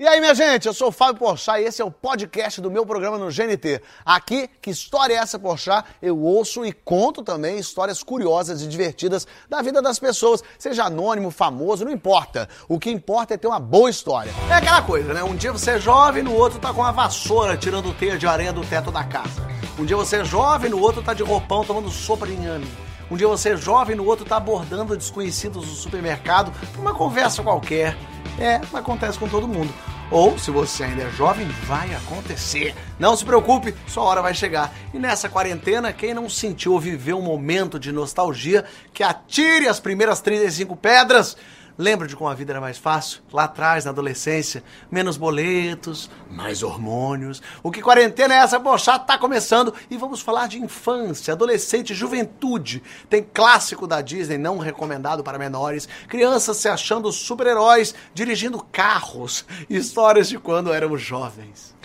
E aí, minha gente, eu sou o Fábio Porchat e esse é o podcast do meu programa no GNT. Aqui, que história é essa, Porchat? Eu ouço e conto também histórias curiosas e divertidas da vida das pessoas, seja anônimo, famoso, não importa. O que importa é ter uma boa história. É aquela coisa, né? Um dia você é jovem, no outro tá com uma vassoura tirando teia de areia do teto da casa. Um dia você é jovem, no outro tá de roupão tomando sopa de inhame. Um dia você é jovem, no outro tá abordando desconhecidos no supermercado uma conversa qualquer. É, acontece com todo mundo. Ou, se você ainda é jovem, vai acontecer. Não se preocupe, sua hora vai chegar. E nessa quarentena, quem não sentiu ou viveu um momento de nostalgia, que atire as primeiras 35 pedras. Lembra de como a vida era mais fácil? Lá atrás, na adolescência, menos boletos, mais hormônios. O que quarentena é essa? Poxa, tá começando e vamos falar de infância, adolescente, juventude. Tem clássico da Disney não recomendado para menores, crianças se achando super-heróis, dirigindo carros, histórias de quando éramos jovens.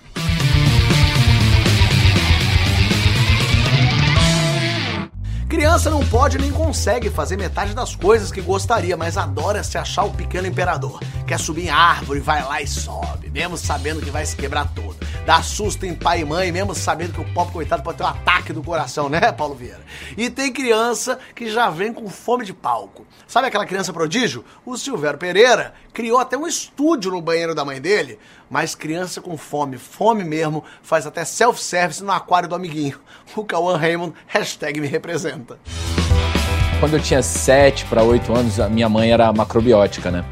Criança não pode nem consegue fazer metade das coisas que gostaria, mas adora se achar o pequeno imperador. Quer subir em árvore, vai lá e sobe, mesmo sabendo que vai se quebrar todo. Dá susto em pai e mãe, mesmo sabendo que o pobre coitado pode ter um ataque do coração, né, Paulo Vieira? E tem criança que já vem com fome de palco. Sabe aquela criança prodígio? O Silvério Pereira criou até um estúdio no banheiro da mãe dele, mas criança com fome, fome mesmo, faz até self-service no aquário do amiguinho. O Cauã Raymond, hashtag me representa. Quando eu tinha 7 para 8 anos, a minha mãe era macrobiótica, né?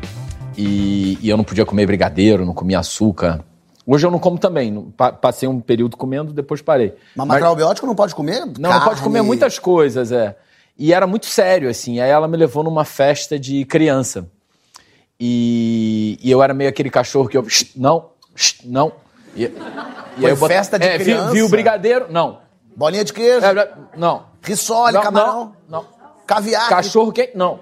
E, e, eu não podia comer brigadeiro, não comia açúcar. Hoje eu não como também. Passei um período comendo, depois parei. Mas, Mas macrobiótico não pode comer? Não, Carne. não pode comer muitas coisas, é. E era muito sério, assim. Aí ela me levou numa festa de criança. E, e eu era meio aquele cachorro que eu. Não, não. E, e aí eu bot... festa de é, criança? Vi, vi, o brigadeiro? Não. Bolinha de queijo? É, não. Rissole, não, camarão? Não, não. Caviar? Cachorro quente? Não.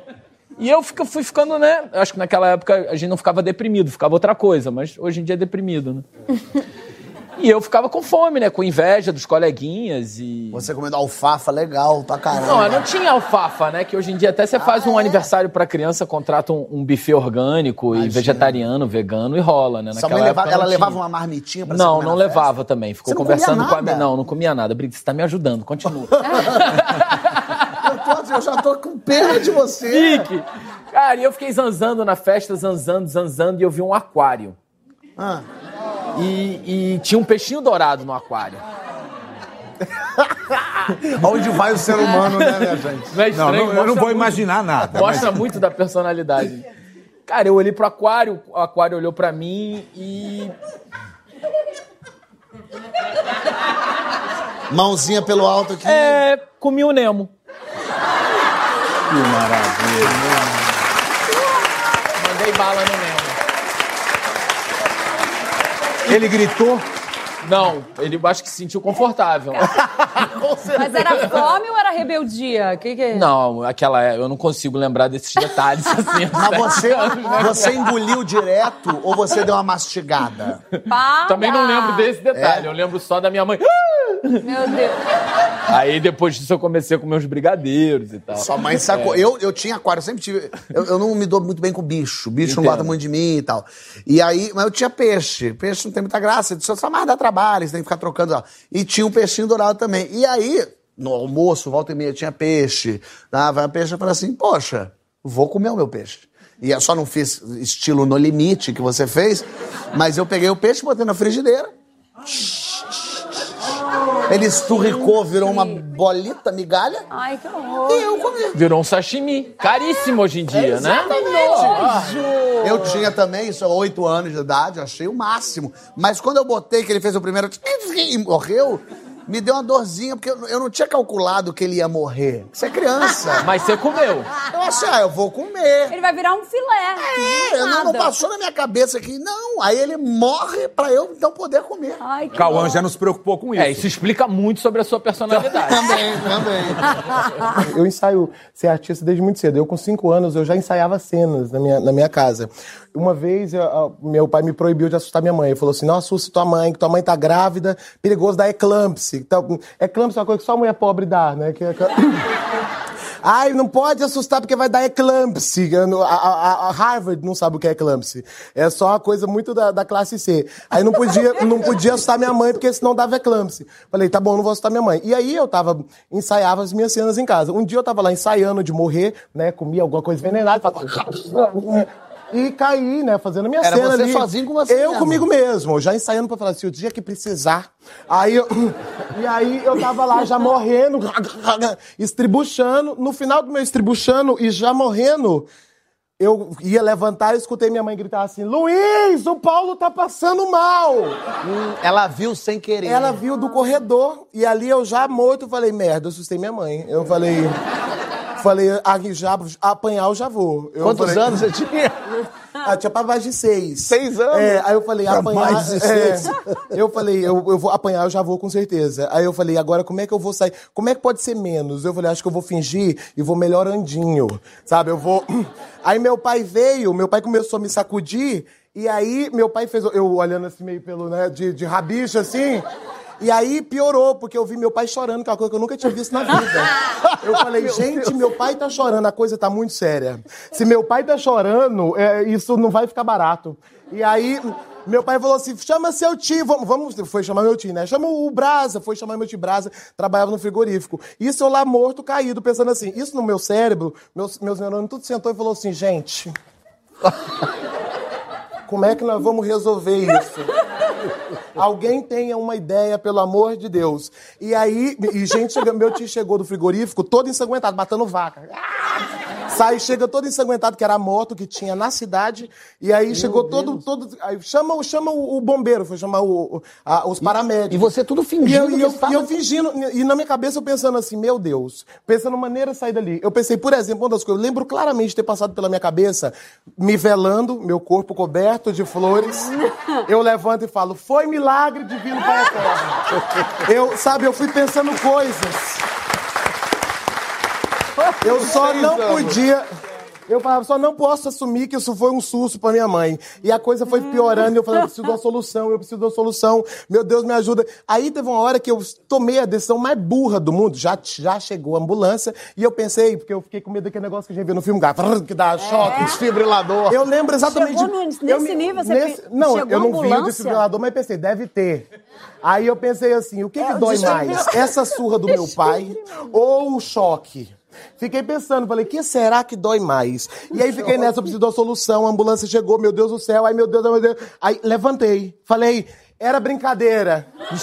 E eu fui ficando, né? Acho que naquela época a gente não ficava deprimido, ficava outra coisa, mas hoje em dia é deprimido, né? E eu ficava com fome, né? Com inveja dos coleguinhas e. Você comendo alfafa legal pra caramba. Não, não tinha alfafa, né? Que hoje em dia até você faz ah, um é? aniversário pra criança, contrata um, um buffet orgânico Imagina. e vegetariano, vegano e rola, né? Naquela leva, ela levava uma marmitinha pra Não, não levava festa? também. Ficou conversando com a. Não, não comia nada. Brito, você tá me ajudando, continua. eu, tô, eu já tô com pena de você. Fique. Cara, e eu fiquei zanzando na festa, zanzando, zanzando, e eu vi um aquário. Ah. E, e tinha um peixinho dourado no aquário. Onde vai o ser humano, né, minha gente? Não, é estranho, não, não eu não vou muito, imaginar nada. Mostra mas... muito da personalidade. Cara, eu olhei pro aquário, o aquário olhou pra mim e. Mãozinha pelo alto aqui. É, comi o Nemo. Que maravilha. Mandei bala no Nemo. Ele gritou? Não, ele acho que se sentiu confortável. Mas era fome ou era rebeldia? Que que... É? Não, aquela eu não consigo lembrar desses detalhes assim. Mas você, você engoliu direto ou você deu uma mastigada? Para. Também não lembro desse detalhe. É? Eu lembro só da minha mãe. Meu Deus. Aí depois disso eu comecei a comer uns brigadeiros e tal. Sua mãe sacou. É. Eu, eu tinha aquário, eu sempre tive. Eu, eu, não me dou muito bem com bicho. O bicho Entendo. não gosta muito de mim e tal. E aí, mas eu tinha peixe. Peixe não tem muita graça. Só, só mais dá trabalho, você tem que ficar trocando. Ó. E tinha um peixinho dourado também. E aí, no almoço, volta e meia, tinha peixe. Dava peixe, eu falei assim, poxa, vou comer o meu peixe. E eu só não fiz estilo no limite que você fez, mas eu peguei o peixe, botei na frigideira. Ele esturricou, virou uma bolita, migalha. Ai, que horror. E eu comi. Virou um sashimi. Caríssimo hoje em dia, né? Exatamente. Eu tinha também, isso, oito anos de idade, achei o máximo. Mas quando eu botei que ele fez o primeiro e morreu, me deu uma dorzinha, porque eu, não tinha calculado que ele ia morrer. Você é criança. Mas você comeu. Eu achei, ah, eu vou comer. Ele vai virar um filé. É, não, não, passou na minha cabeça que não. Aí ele morre pra eu então poder comer. Ai, que Cauã já não se preocupou com isso. É, isso explica muito sobre a sua personalidade. também, também. eu ensaio ser artista desde muito cedo. Eu, com cinco anos, eu já ensaiava cenas na minha, na minha casa. Uma vez, eu, meu pai me proibiu de assustar minha mãe. Ele falou assim: não assuste tua mãe, que tua mãe tá grávida, perigoso dar eclâmpsia. Então, é uma coisa que só mulher pobre dá, né? Que, é. Ai, não pode assustar porque vai dar eclampse. A, a- a Harvard não sabe o que é eclampse. É só uma coisa muito da, da classe C. Aí não podia, não podia assustar minha mãe porque senão dava eclampse. Falei, tá bom, não vou assustar minha mãe. E aí eu tava, ensaiava as minhas cenas em casa. Um dia eu tava lá ensaiando de morrer, né? Comia alguma coisa envenenada. falava- E caí, né, fazendo a minha Era cena você ali. sozinho com você Eu mesmo. comigo mesmo, já ensaiando pra falar assim, o dia que precisar. Aí eu, e aí eu tava lá já morrendo, estribuchando. No final do meu estribuchando e já morrendo, eu ia levantar e escutei minha mãe gritar assim: Luiz, o Paulo tá passando mal! Ela viu sem querer. Ela viu do corredor e ali eu já morto, falei, merda, eu assustei minha mãe. Eu falei. Falei, ah, já, apanhar eu já vou. Eu Quantos falei- anos você tinha? ah, tinha pra mais de seis. Seis anos? É, aí eu falei, Pra apanhar. mais de é, seis. eu falei, eu, eu vou apanhar, eu já vou com certeza. Aí eu falei, agora como é que eu vou sair? Como é que pode ser menos? Eu falei, acho que eu vou fingir e vou melhorandinho. Sabe, eu vou. Aí meu pai veio, meu pai começou a me sacudir, e aí meu pai fez. Eu olhando assim meio pelo, né, de, de rabicho assim. E aí piorou, porque eu vi meu pai chorando, que é uma coisa que eu nunca tinha visto na vida. Eu falei, gente, meu pai tá chorando, a coisa tá muito séria. Se meu pai tá chorando, é, isso não vai ficar barato. E aí, meu pai falou assim: chama seu tio, vamos, vamos. Foi chamar meu tio, né? Chama o Brasa, foi chamar meu tio Brasa, trabalhava no frigorífico. Isso eu lá morto, caído, pensando assim, isso no meu cérebro, meus, meus neurônios tudo sentou e falou assim, gente. Como é que nós vamos resolver isso? Alguém tenha uma ideia, pelo amor de Deus. E aí, e gente, meu tio chegou do frigorífico todo ensanguentado, matando vaca. Ah! Sai, chega todo ensanguentado, que era a moto que tinha na cidade. E aí chegou todo, todo. Aí chama, chama o, o bombeiro, foi chamar o, o- a- os paramédicos. E você tudo E fingindo eu, e eu, estava- e eu fingindo, e na minha cabeça eu pensando assim, meu Deus, pensando maneira de sair dali. Eu pensei, por exemplo, uma das coisas, eu lembro claramente de ter passado pela minha cabeça, me velando, meu corpo coberto de flores. Eu levanto e falo, foi milagre divino para a terra. Eu, sabe, eu fui pensando coisas. Eu só não podia. Eu falava, só não posso assumir que isso foi um susto pra minha mãe. E a coisa foi piorando, e eu falei, eu preciso de uma solução, eu preciso de uma solução, meu Deus me ajuda. Aí teve uma hora que eu tomei a decisão mais burra do mundo, já, já chegou a ambulância, e eu pensei, porque eu fiquei com medo daquele negócio que a gente vê no filme, que dá choque. Desfibrilador. Eu lembro exatamente. Chegou no- nesse eu nível, você nesse- pe- Não, chegou eu não vi o ambulância? desfibrilador, mas pensei, deve ter. Aí eu pensei assim, o que, que dói mais? Essa surra do meu pai ou o choque? Fiquei pensando, falei, que será que dói mais? E aí fiquei nessa, eu preciso de uma solução, a ambulância chegou, meu Deus do céu, ai meu Deus, meu Deus. Aí levantei, falei, era brincadeira.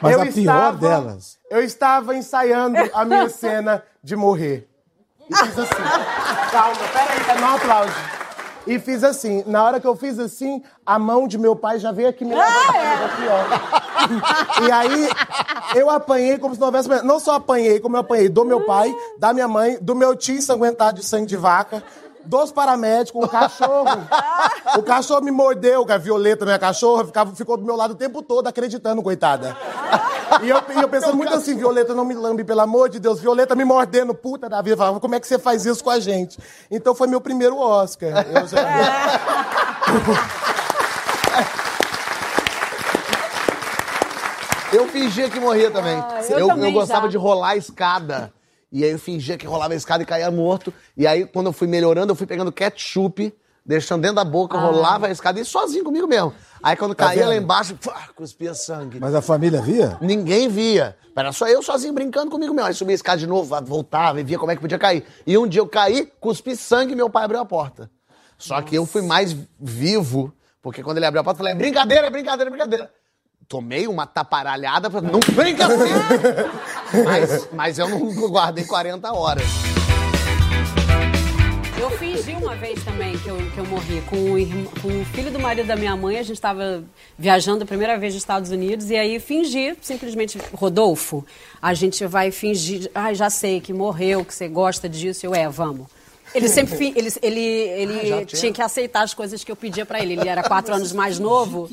Mas Eu a pior estava- delas. Eu estava ensaiando a minha cena de morrer. E fiz assim. Calma, peraí, tá no aplauso. E fiz assim. Na hora que eu fiz assim, a mão de meu pai já veio aqui me levantar. aqui, ó. E aí, eu apanhei como se não houvesse... Não só apanhei, como eu apanhei do meu pai, da minha mãe, do meu tio ensanguentado de sangue de vaca, dos paramédicos, o cachorro. O cachorro me mordeu, que a Violeta, minha cachorra, ficava, ficou do meu lado o tempo todo acreditando, coitada. E eu, eu pensando muito assim, Violeta, não me lambe, pelo amor de Deus. Violeta me mordendo, puta da vida. Falava, como é que você faz isso com a gente? Então foi meu primeiro Oscar. Eu já- Eu fingia que morria também. eu eu, também eu gostava já. de rolar a escada. E aí eu fingia que rolava a escada e caía morto. E aí, quando eu fui melhorando, eu fui pegando ketchup, deixando dentro da boca, rolava a escada e sozinho comigo mesmo. Aí quando caía lá vendo? embaixo, pá, cuspia sangue. Mas a família via? Ninguém via. Era só eu sozinho brincando comigo mesmo. Aí subia a escada de novo, voltava e via como é que podia cair. E um dia eu caí, cuspi sangue e meu pai abriu a porta. Só que eu fui mais vivo, porque quando ele abriu a porta, eu falei, é brincadeira, é brincadeira, é brincadeira. Tomei uma taparalhada, falei, não brinca assim! mas, mas eu não guardei 40 horas. Eu fingi uma vez também que eu, que eu morri com o, irmão- com o filho do marido da minha mãe. A gente estava viajando a primeira vez nos Estados Unidos e aí fingi, simplesmente, Rodolfo, a gente vai fingir. Ai, já sei que morreu, que você gosta disso. Eu, é, vamos. Ele sempre ele, ele, ele já tinha? tinha que aceitar as coisas que eu pedia pra ele. Ele era quatro anos mais novo.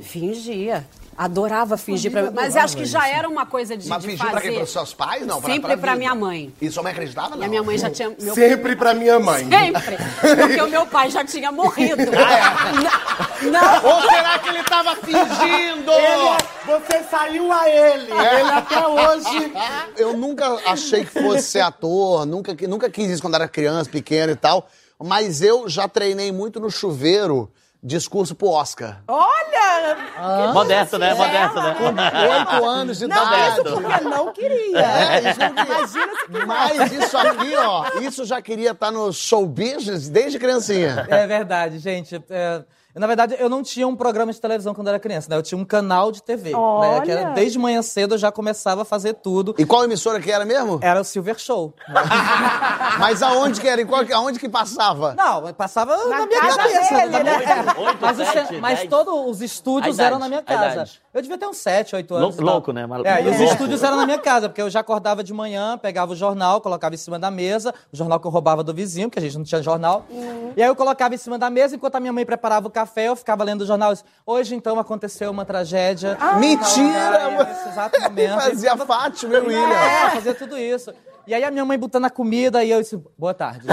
Fingia. Adorava fingir pra mim. Mas acho que já era uma coisa de, Mas de fingiu fazer. pra quem? Pros seus pais? Não, pra, Sempre pra vida. minha mãe. E sua mãe acreditava? E Não. a minha mãe já tinha. Meu Sempre pra minha mãe. Sempre. Porque o meu pai já tinha morrido. Não. não. Ou será que ele tava fingindo? Ele, Você saiu a ele. Ele até hoje. Eu nunca achei que fosse ser ator, nunca, nunca quis isso quando era criança, pequeno e tal. Mas eu já treinei muito no chuveiro discurso pro Oscar. Olha! Modesto, né? Modesto, né? Oito anos de Não, idade. isso porque não queria. É, isso queria. Imagina se quisesse. Mas isso aqui, ó, isso já queria estar no show business desde criancinha. É verdade, gente. É, na verdade, eu não tinha um programa de televisão quando eu era criança, né? Eu tinha um canal de TV. Né? Que era, Olha! desde manhã cedo eu já começava a fazer tudo. E qual emissora que era mesmo? Era o Silver Show. Mas aonde que era? Em qual, aonde que passava? Não, passava na, minha casa cabeça. dele, na minha- né? é. Oito, mas os- sete, mas dez. todos os estúdios A idade, eram na minha a casa. Eu devia ter uns 7, 8 anos. Lou- louco, né? Maluco. É, e os Louco. estúdios eram na minha casa, porque eu já acordava de manhã, pegava o jornal, colocava em cima da mesa, o jornal que eu roubava do vizinho, porque a gente não tinha jornal. E aí eu colocava em cima da mesa, enquanto a minha mãe preparava o café, eu ficava lendo o jornal. Eu disse, Hoje, então, aconteceu uma tragédia. Mentira! Em tal lugar, Nesse exato momento. Fazia Fátima e o William. É, fazia tudo isso. E aí a minha mãe botando a comida e eu disse, boa tarde.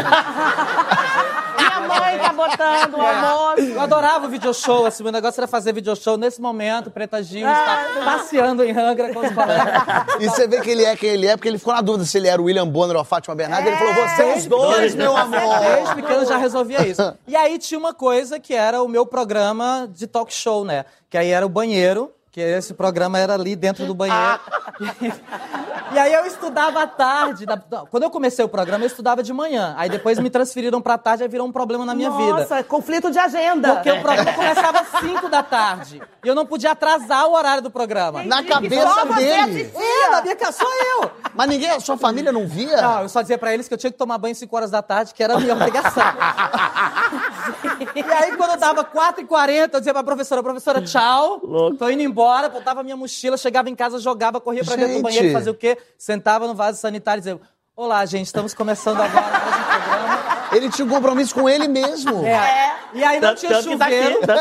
gente." Minha mãe tá botando o almoço. Eu adorava o video show, assim, meu negócio era fazer video show. Nesse momento, Preta Gil está passeando em Angra com os colegas. E você vê que ele é quem ele é, porque ele ficou na dúvida se ele era o William Bonner ou a Fátima Bernardes. Ele falou, vocês dois, meu amor. Desde pequeno já resolvia isso. E aí tinha uma coisa que era o meu programa de talk show, né? Que aí era o banheiro, que esse programa era ali dentro do banheiro. E aí eu estudava à tarde. Quando eu comecei o programa, eu estudava de manhã. Aí depois me transferiram pra tarde e aí virou um problema na minha vida. Nossa, conflito de agenda. Porque o programa começava às 5 da tarde. E eu não podia atrasar o horário do programa. Na Só cabeça dele. É, na minha casa, sou eu! Mas ninguém, a sua família não via? Não, eu só dizia pra eles que eu tinha que tomar banho 5 horas da tarde, que era a minha obrigação. e aí, quando dava 4h40, eu dizia pra professora, professora, tchau, tô indo embora, botava minha mochila, chegava em casa, jogava, corria pra dentro do banheiro, fazia o quê? Sentava no vaso sanitário e dizia, olá, gente, estamos começando agora mais um programa. Ele tinha um compromisso com ele mesmo. É. E aí não Tanto- tinha tá chuveiro. tá.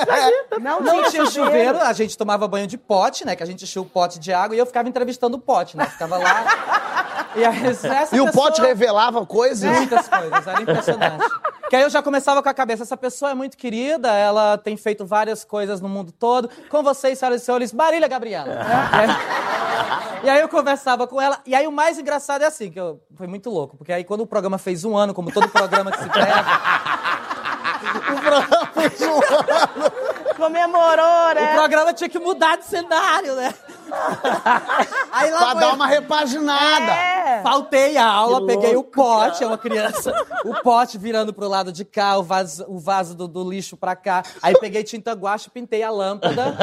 Não, Não tinha chuveiro, a gente tomava banho de pote, né? Que a gente enchia o pote de água e eu ficava entrevistando o pote, né? Ficava lá. E, aí, essa E o pessoa- pote revelava coisas? Muitas coisas, era impressionante. Que aí eu já começava com a cabeça, essa pessoa é muito querida, ela tem feito várias coisas no mundo todo. Com vocês, senhoras e senhores, Marília Gabriela. E aí, e aí eu conversava com ela, e aí o mais engraçado é assim, que eu, foi muito louco, porque aí quando o programa fez um ano, como todo programa que se preza, Comemorou, o né? programa tinha que mudar de cenário, né? Aí lá Pra foi dar uma repaginada. É. Faltei a aula, Que peguei o pote, é uma criança, o pote virando pro lado de cá, o vaso, o vaso do, do lixo pra cá. Aí peguei tinta guache e pintei a lâmpada.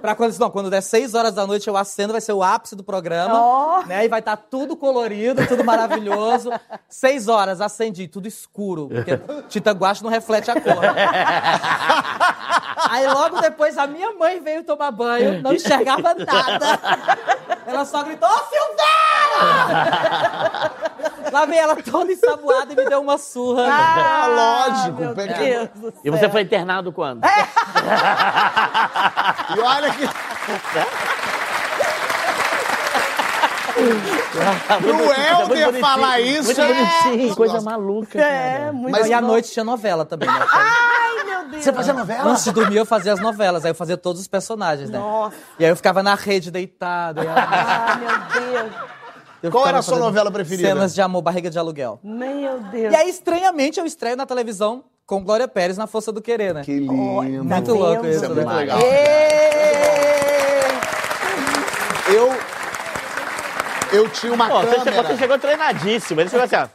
Pra quando, não, quando der 6 horas da noite eu acendo, vai ser o ápice do programa. Ó. Né? E vai estar tudo colorido, tudo maravilhoso. 6 horas, acendi, tudo escuro. Porque tinta guache não reflete a cor. Aí logo depois a minha mãe veio tomar banho, não enxergava nada. Ela só gritou, ô Silveira! Lá vem ela toda ensaboada e me deu uma surra. Ah, lógico. Meu pega- Deus do céu. E você foi internado quando? E olha que. Pro Helder falar isso. Muito bonitinho, coisa maluca. É, muito Mas e à noite tinha novela também, né? Ai, Você fazia novela? Antes de dormir eu fazia as novelas, aí eu fazia todos os personagens, né? Nossa. E aí eu ficava na rede deitado. ela- Ai, meu Deus. eu Qual era a sua novela preferida? Cenas de amor, barriga de aluguel. Meu Deus. E aí, estranhamente, eu estreio na televisão com Glória Pérez na Força do Querer, né? Que lindo. Muito Tá louco isso, Isso é né? muito legal. Eu. Eu tinha uma Pô, você, câmera. você chegou treinadíssimo. Ele chegou assim, ó.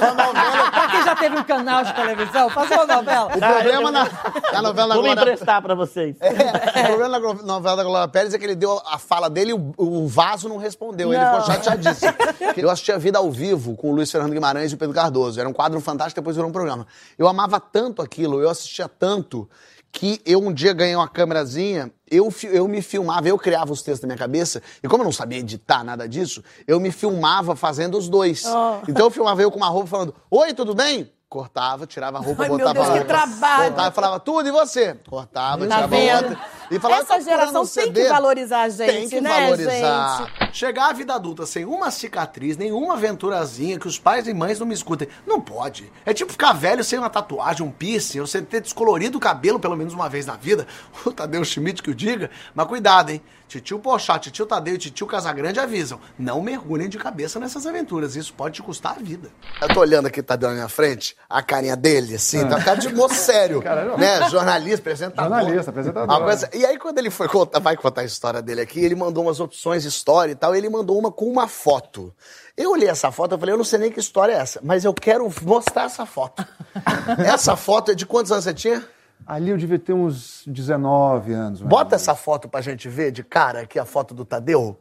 na novela. Pra quem já teve um canal de televisão, fazer uma novela. O problema na, na novela da Vou me Glória emprestar pra vocês. É, o problema na novela da Glória Pérez é que ele deu a fala dele e o, o vaso não respondeu. Ele ficou chateadíssimo. Eu assistia Vida ao Vivo com o Luiz Fernando Guimarães e o Pedro Cardoso. Era um quadro fantástico, depois virou um programa. Eu amava tanto aquilo, eu assistia tanto, que eu um dia ganhei uma câmerazinha, eu, eu me filmava, eu criava os textos na minha cabeça, e como eu não sabia editar nada disso, eu me filmava fazendo os dois. Então eu filmava eu com uma roupa falando, oi, tudo bem? Cortava, tirava a roupa, Ai, meu botava Deus, a que trabalho. Voltava falava, tudo, e você? Cortava, Tá tirava vendo? outra. E falava, Essa "Tá procurando geração tem CD?" que valorizar a gente, Tem que né, valorizar. gente? Chegar à vida adulta sem uma cicatriz, nenhuma aventurazinha, que os pais e mães não me escutem. Não pode. É tipo ficar velho sem uma tatuagem, um piercing, ou você ter descolorido o cabelo pelo menos uma vez na vida. O Tadeu Schmidt que o diga. Mas cuidado, hein? Titio Pochá, Titio Tadeu e Titio Casagrande avisam. Não mergulhem de cabeça nessas aventuras. Isso pode te custar a vida. Eu tô olhando aqui, Tadeu, na minha frente, a carinha dele, assim, tá a cara de moço sério. né? Jornalista, apresentador. Jornalista, apresentador. Coisa- E aí, quando ele foi contar, vai contar a história dele aqui, ele mandou umas opções de história e tal, e ele mandou uma com uma foto. Eu olhei essa foto, eu falei, eu não sei nem que história é essa, mas eu quero mostrar essa foto. essa foto é de quantos anos você tinha? Ali eu devia ter uns 19 anos. Bota essa foto pra gente ver de cara aqui, a foto do Tadeu,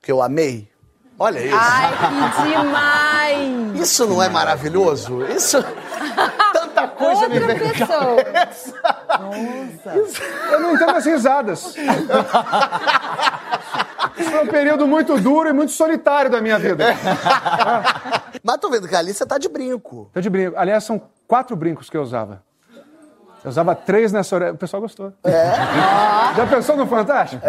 que eu amei. Olha isso. Ai, que demais! Isso não é maravilhoso? Isso. Tanta coisa me Outra veio na pessoa. cabeça. Eu não entendo as risadas. Foi um período muito duro e muito solitário da minha vida. Mas tô vendo que ali você tá de brinco. Tô de brinco. Aliás, são quatro brincos que eu usava. Eu usava três nessa orelha. O pessoal gostou. É. Já pensou no Fantástico?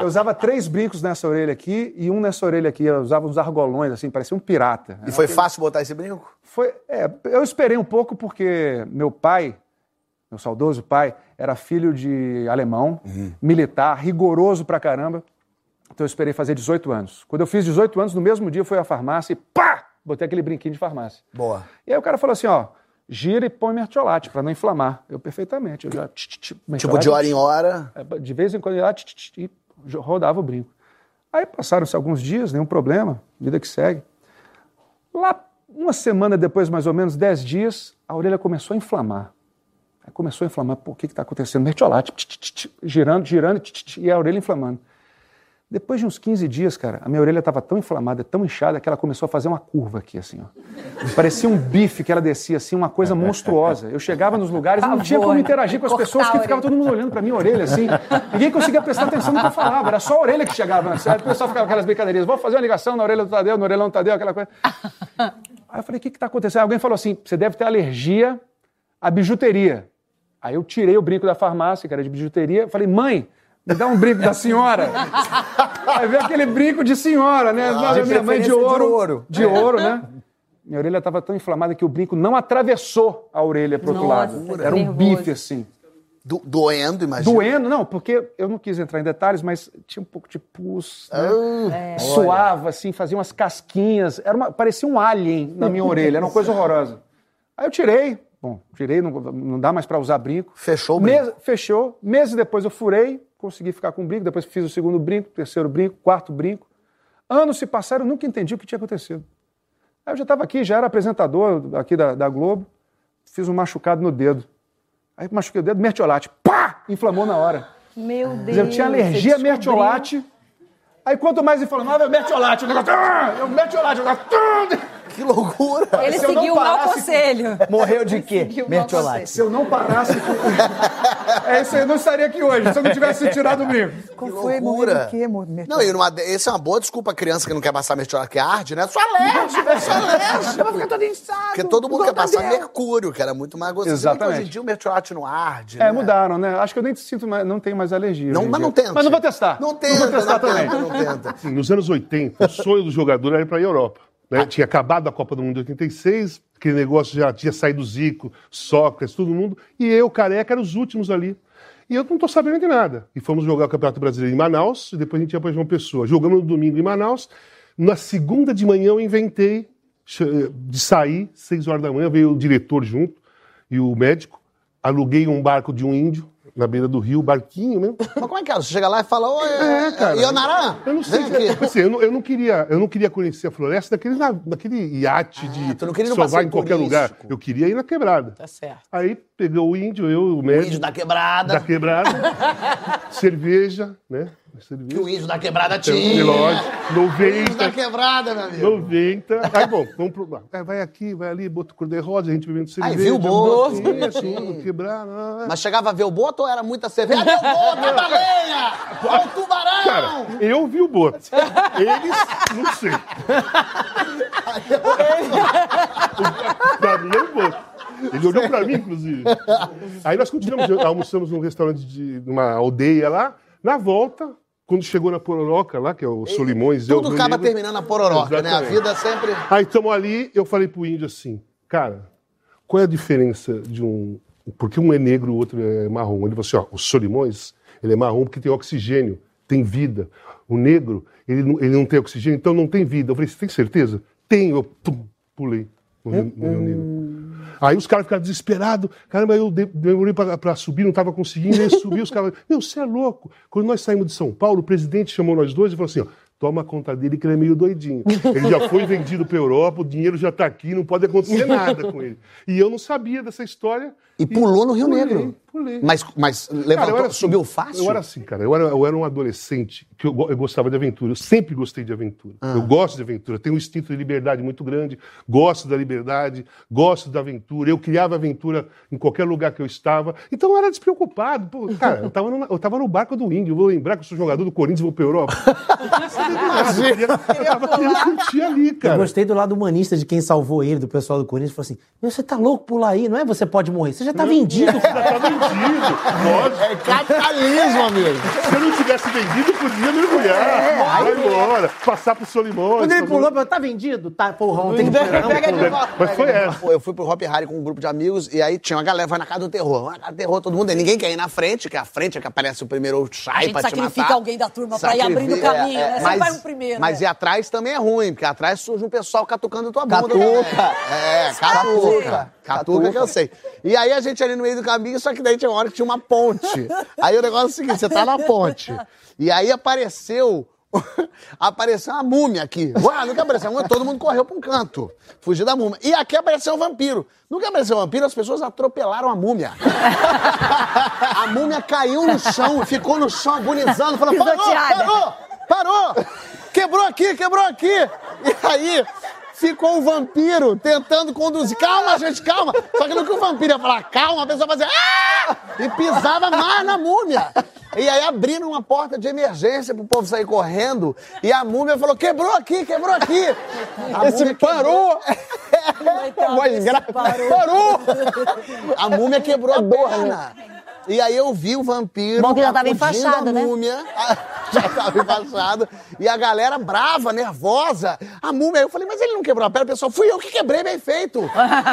Eu usava três brincos nessa orelha aqui e um nessa orelha aqui. Eu usava uns argolões, assim, parecia um pirata. E foi fácil botar esse brinco? Foi, é, eu esperei um pouco porque meu pai, meu saudoso pai, era filho de alemão, militar, rigoroso pra caramba. Então eu esperei fazer 18 anos. Quando eu fiz 18 anos, no mesmo dia eu fui à farmácia e pá! Botei aquele brinquinho de farmácia. Boa. E aí o cara falou assim, ó, gira e põe mertiolate pra não inflamar. Eu perfeitamente. Eu já, tch, tch, Tipo, de hora em hora. é, De vez em quando eu ia lá tch, e rodava o brinco. Aí passaram-se alguns dias, nenhum problema, vida que segue. Lá, uma semana depois, mais ou menos, dez dias, a orelha começou a inflamar. Aí começou a inflamar. O que está acontecendo? Mertiolate, girando, girando, e a orelha inflamando. Depois de uns 15 dias, cara, a minha orelha estava tão inflamada, tão inchada, que ela começou a fazer uma curva aqui, assim, ó. Parecia um bife que ela descia, assim, uma coisa monstruosa. Eu chegava nos lugares, não tinha como interagir com as pessoas, que ficava todo mundo olhando pra minha orelha, assim. Ninguém conseguia prestar atenção no que eu falava, era só a orelha que chegava. Aí o pessoal ficava com aquelas brincadeirinhas, vou fazer uma ligação na orelha do Tadeu, na orelha do Tadeu, aquela coisa. Aí eu falei, o que está acontecendo? Aí alguém falou assim, você deve ter alergia à bijuteria. Aí eu tirei o brinco da farmácia, que era de bijuteria, falei, mãe, me dá um brinco da senhora. Aí veio aquele brinco de senhora, né? Ah, de minha mãe de preferência de ouro. ouro. De ouro, né? Minha orelha estava tão inflamada que o brinco não atravessou a orelha pro outro Nossa, lado. Era um nervoso. bife, assim. Do- doendo, imagina. Doendo, não, porque eu não quis entrar em detalhes, mas tinha um pouco de pus, né? Ah, É. suava, assim, fazia umas casquinhas. Era uma, parecia um alien na minha orelha, era uma coisa horrorosa. Aí eu tirei, bom, tirei, não, não dá mais para usar brinco. Fechou o brinco. Mes- fechou. Meses depois eu furei, consegui ficar com o brinco, depois fiz o segundo brinco, terceiro brinco, quarto brinco. Anos se passaram, eu nunca entendi o que tinha acontecido. Aí eu já estava aqui, já era apresentador aqui da, da Globo, fiz um machucado no dedo. Aí machuquei o dedo, mertiolate, pá! Inflamou na hora. Meu Deus. dizer, eu tinha alergia a mertiolate. Aí quanto mais inflamava, é mertiolate. O negócio, ah, é o mertiolate, o negócio, ah, Que loucura. Ele Se eu não seguiu o mau conselho. Morreu de quê? Mertiolate. Se eu não parasse. é isso aí, eu não estaria aqui hoje, se eu não tivesse tirado o brinco. Qual Que foi? loucura. Morreu de quê? Não, e numa, esse é uma boa desculpa a criança que não quer passar mertiolate que arde, né? Sou alérgico, eu sou alérgico. Vai ficar todo inchado. Porque todo mundo quer passar Tadeu. mercúrio, que era muito mais gostoso. Exatamente. Hoje em dia o mertiolate não arde, É, né? mudaram, né? Acho que eu nem sinto mais, não tenho mais alergia. Não, mas dia. não tenta. Mas não vou testar. Não tenta, vou testar não também. tenta, não tenta. Nos anos 80, o sonho do jogador era ir para a Europa. Né? Tinha acabado a Copa do Mundo de 86, aquele negócio já tinha saído Zico, Sócrates, todo mundo, e eu, careca, eram os últimos ali. E eu não estou sabendo de nada. E fomos jogar o Campeonato Brasileiro em Manaus, e depois a gente ia para João Pessoa. Jogamos no domingo em Manaus. Na segunda de manhã eu inventei de sair, seis horas da manhã, veio o diretor junto e o médico. Aluguei um barco de um índio na beira do rio, barquinho mesmo. Mas como é que é? Você chega lá e fala, oi, É, cara. Ionarã, Eu não sei. vem aqui. Assim, eu, não, eu, não queria, eu não queria conhecer a floresta daquele, na- iate de Ah, tu não queria passeio em qualquer lugar. Eu queria ir na quebrada. Tá certo. Aí pegou o índio, eu, o O médico. índio da quebrada. da quebrada. cerveja, né? Que Cerveja. o índio da quebrada um tinha. relógio. O índio da 90. quebrada, meu amigo. 90. Aí, bom, vamos pro. É, vai aqui, vai ali, boto cor-de-rosa, a gente bebendo cerveja. viu o boto. Sim, quebrada. ah, Mas chegava a ver o boto ou era muita cerveja? Ah, meu boto, a baleia! Olha o tubarão! Cara, eu vi o boto. Eles, não sei. pra mim é o boto. Ele olhou pra mim, inclusive. Aí nós continuamos, almoçamos num restaurante de numa aldeia lá. Na volta, quando chegou na Pororoca, lá, que é o Solimões... é Tudo Rio acaba terminando na pororoca, né? A Exatamente. vida sempre. Aí estamos ali, eu falei pro índio assim, cara, qual é a diferença de um. Porque um é negro, o outro é marrom. Ele falou assim: ó, o Solimões, ele é marrom porque tem oxigênio, tem vida. O negro, ele não, ele não tem oxigênio, então não tem vida. Eu falei: você tem certeza? Tenho. Eu pum, pulei no Rio, no Rio Negro. Aí os caras ficaram desesperados. Caramba, eu de- demorei pra subir, não tava conseguindo. Aí subi, os caras. Meu, você é louco. Quando nós saímos de São Paulo, o presidente chamou nós dois e falou assim: ó, toma conta dele que ele é meio doidinho. Ele já foi vendido pra Europa, o dinheiro já tá aqui, não pode acontecer nada com ele. E eu não sabia dessa história. E pulou no Rio pulei, Negro. Pulei. Mas, mas Cara, eu levantou, era assim, subiu fácil? Eu era assim, cara. Eu era, eu era um adolescente que eu, eu gostava de aventura. Eu sempre gostei de aventura. Ah. Eu gosto de aventura. Tenho um instinto de liberdade muito grande. Gosto da liberdade. Gosto da aventura. Eu criava aventura em qualquer lugar que eu estava. Então eu era despreocupado. Pô, cara, eu tava, no, eu tava no barco do índio. Eu vou lembrar que eu sou jogador do Corinthians e vou pra Europa. eu eu tava querendo curtir ali, Eu cara. gostei do lado humanista de quem salvou ele, do pessoal do Corinthians. Falou assim: Meu, você tá louco pular aí? Não é você pode morrer, você já tá vendido. Já tá vendido. Lógico. É capitalismo, amigo. Se eu não tivesse vendido, podia mergulhar. vai embora. Passar pro Solimões. Quando ele fazer- pulou, eu tá vendido? Tá, porra, não tem que. Não, Pega de volta. Mas foi essa. Pô, Eu fui pro Hop Harry com um grupo de amigos e aí tinha uma galera, vai na casa do terror. Vai na casa do terror, todo mundo. E ninguém quer ir na frente, que a frente é que aparece o primeiro chai A gente pra te sacrifica matar. alguém da turma pra ir abrindo o Sacrifica- caminho, né? Sempre mas, vai um primeiro, Mas né? e atrás também é ruim, porque atrás surge um pessoal catucando tua bunda. também. Catuca. É, catuca. Catuca que eu sei. E aí a gente ali no meio do caminho, só que daí tinha uma hora que tinha uma ponte. Aí o negócio é o seguinte, você tá na ponte. E aí apareceu... apareceu uma múmia aqui. Ué, nunca apareceu uma múmia, todo mundo correu pra um canto. Fugir da múmia. E aqui apareceu um vampiro. Nunca apareceu um vampiro, as pessoas atropelaram a múmia. a múmia caiu no chão, ficou no chão agonizando, falando, parou, parou, parou, quebrou aqui, quebrou aqui. E aí ficou o vampiro tentando conduzir. Calma, gente, calma. Só que no que o vampiro ia falar calma, a pessoa fazia ah! e pisava mais na múmia. E aí abriram uma porta de emergência pro povo sair correndo e a múmia falou, quebrou aqui, quebrou aqui. A Esse múmia parou! Coitado, Voz grave. parou. Parou! A múmia quebrou a perna. E aí eu vi o vampiro. Bom que já tava enfaixado, a né? múmia. Já tava enfaixado. E a galera brava, nervosa. A múmia, eu falei, mas ele não quebrou a perna, pessoal. Fui eu que quebrei, bem feito.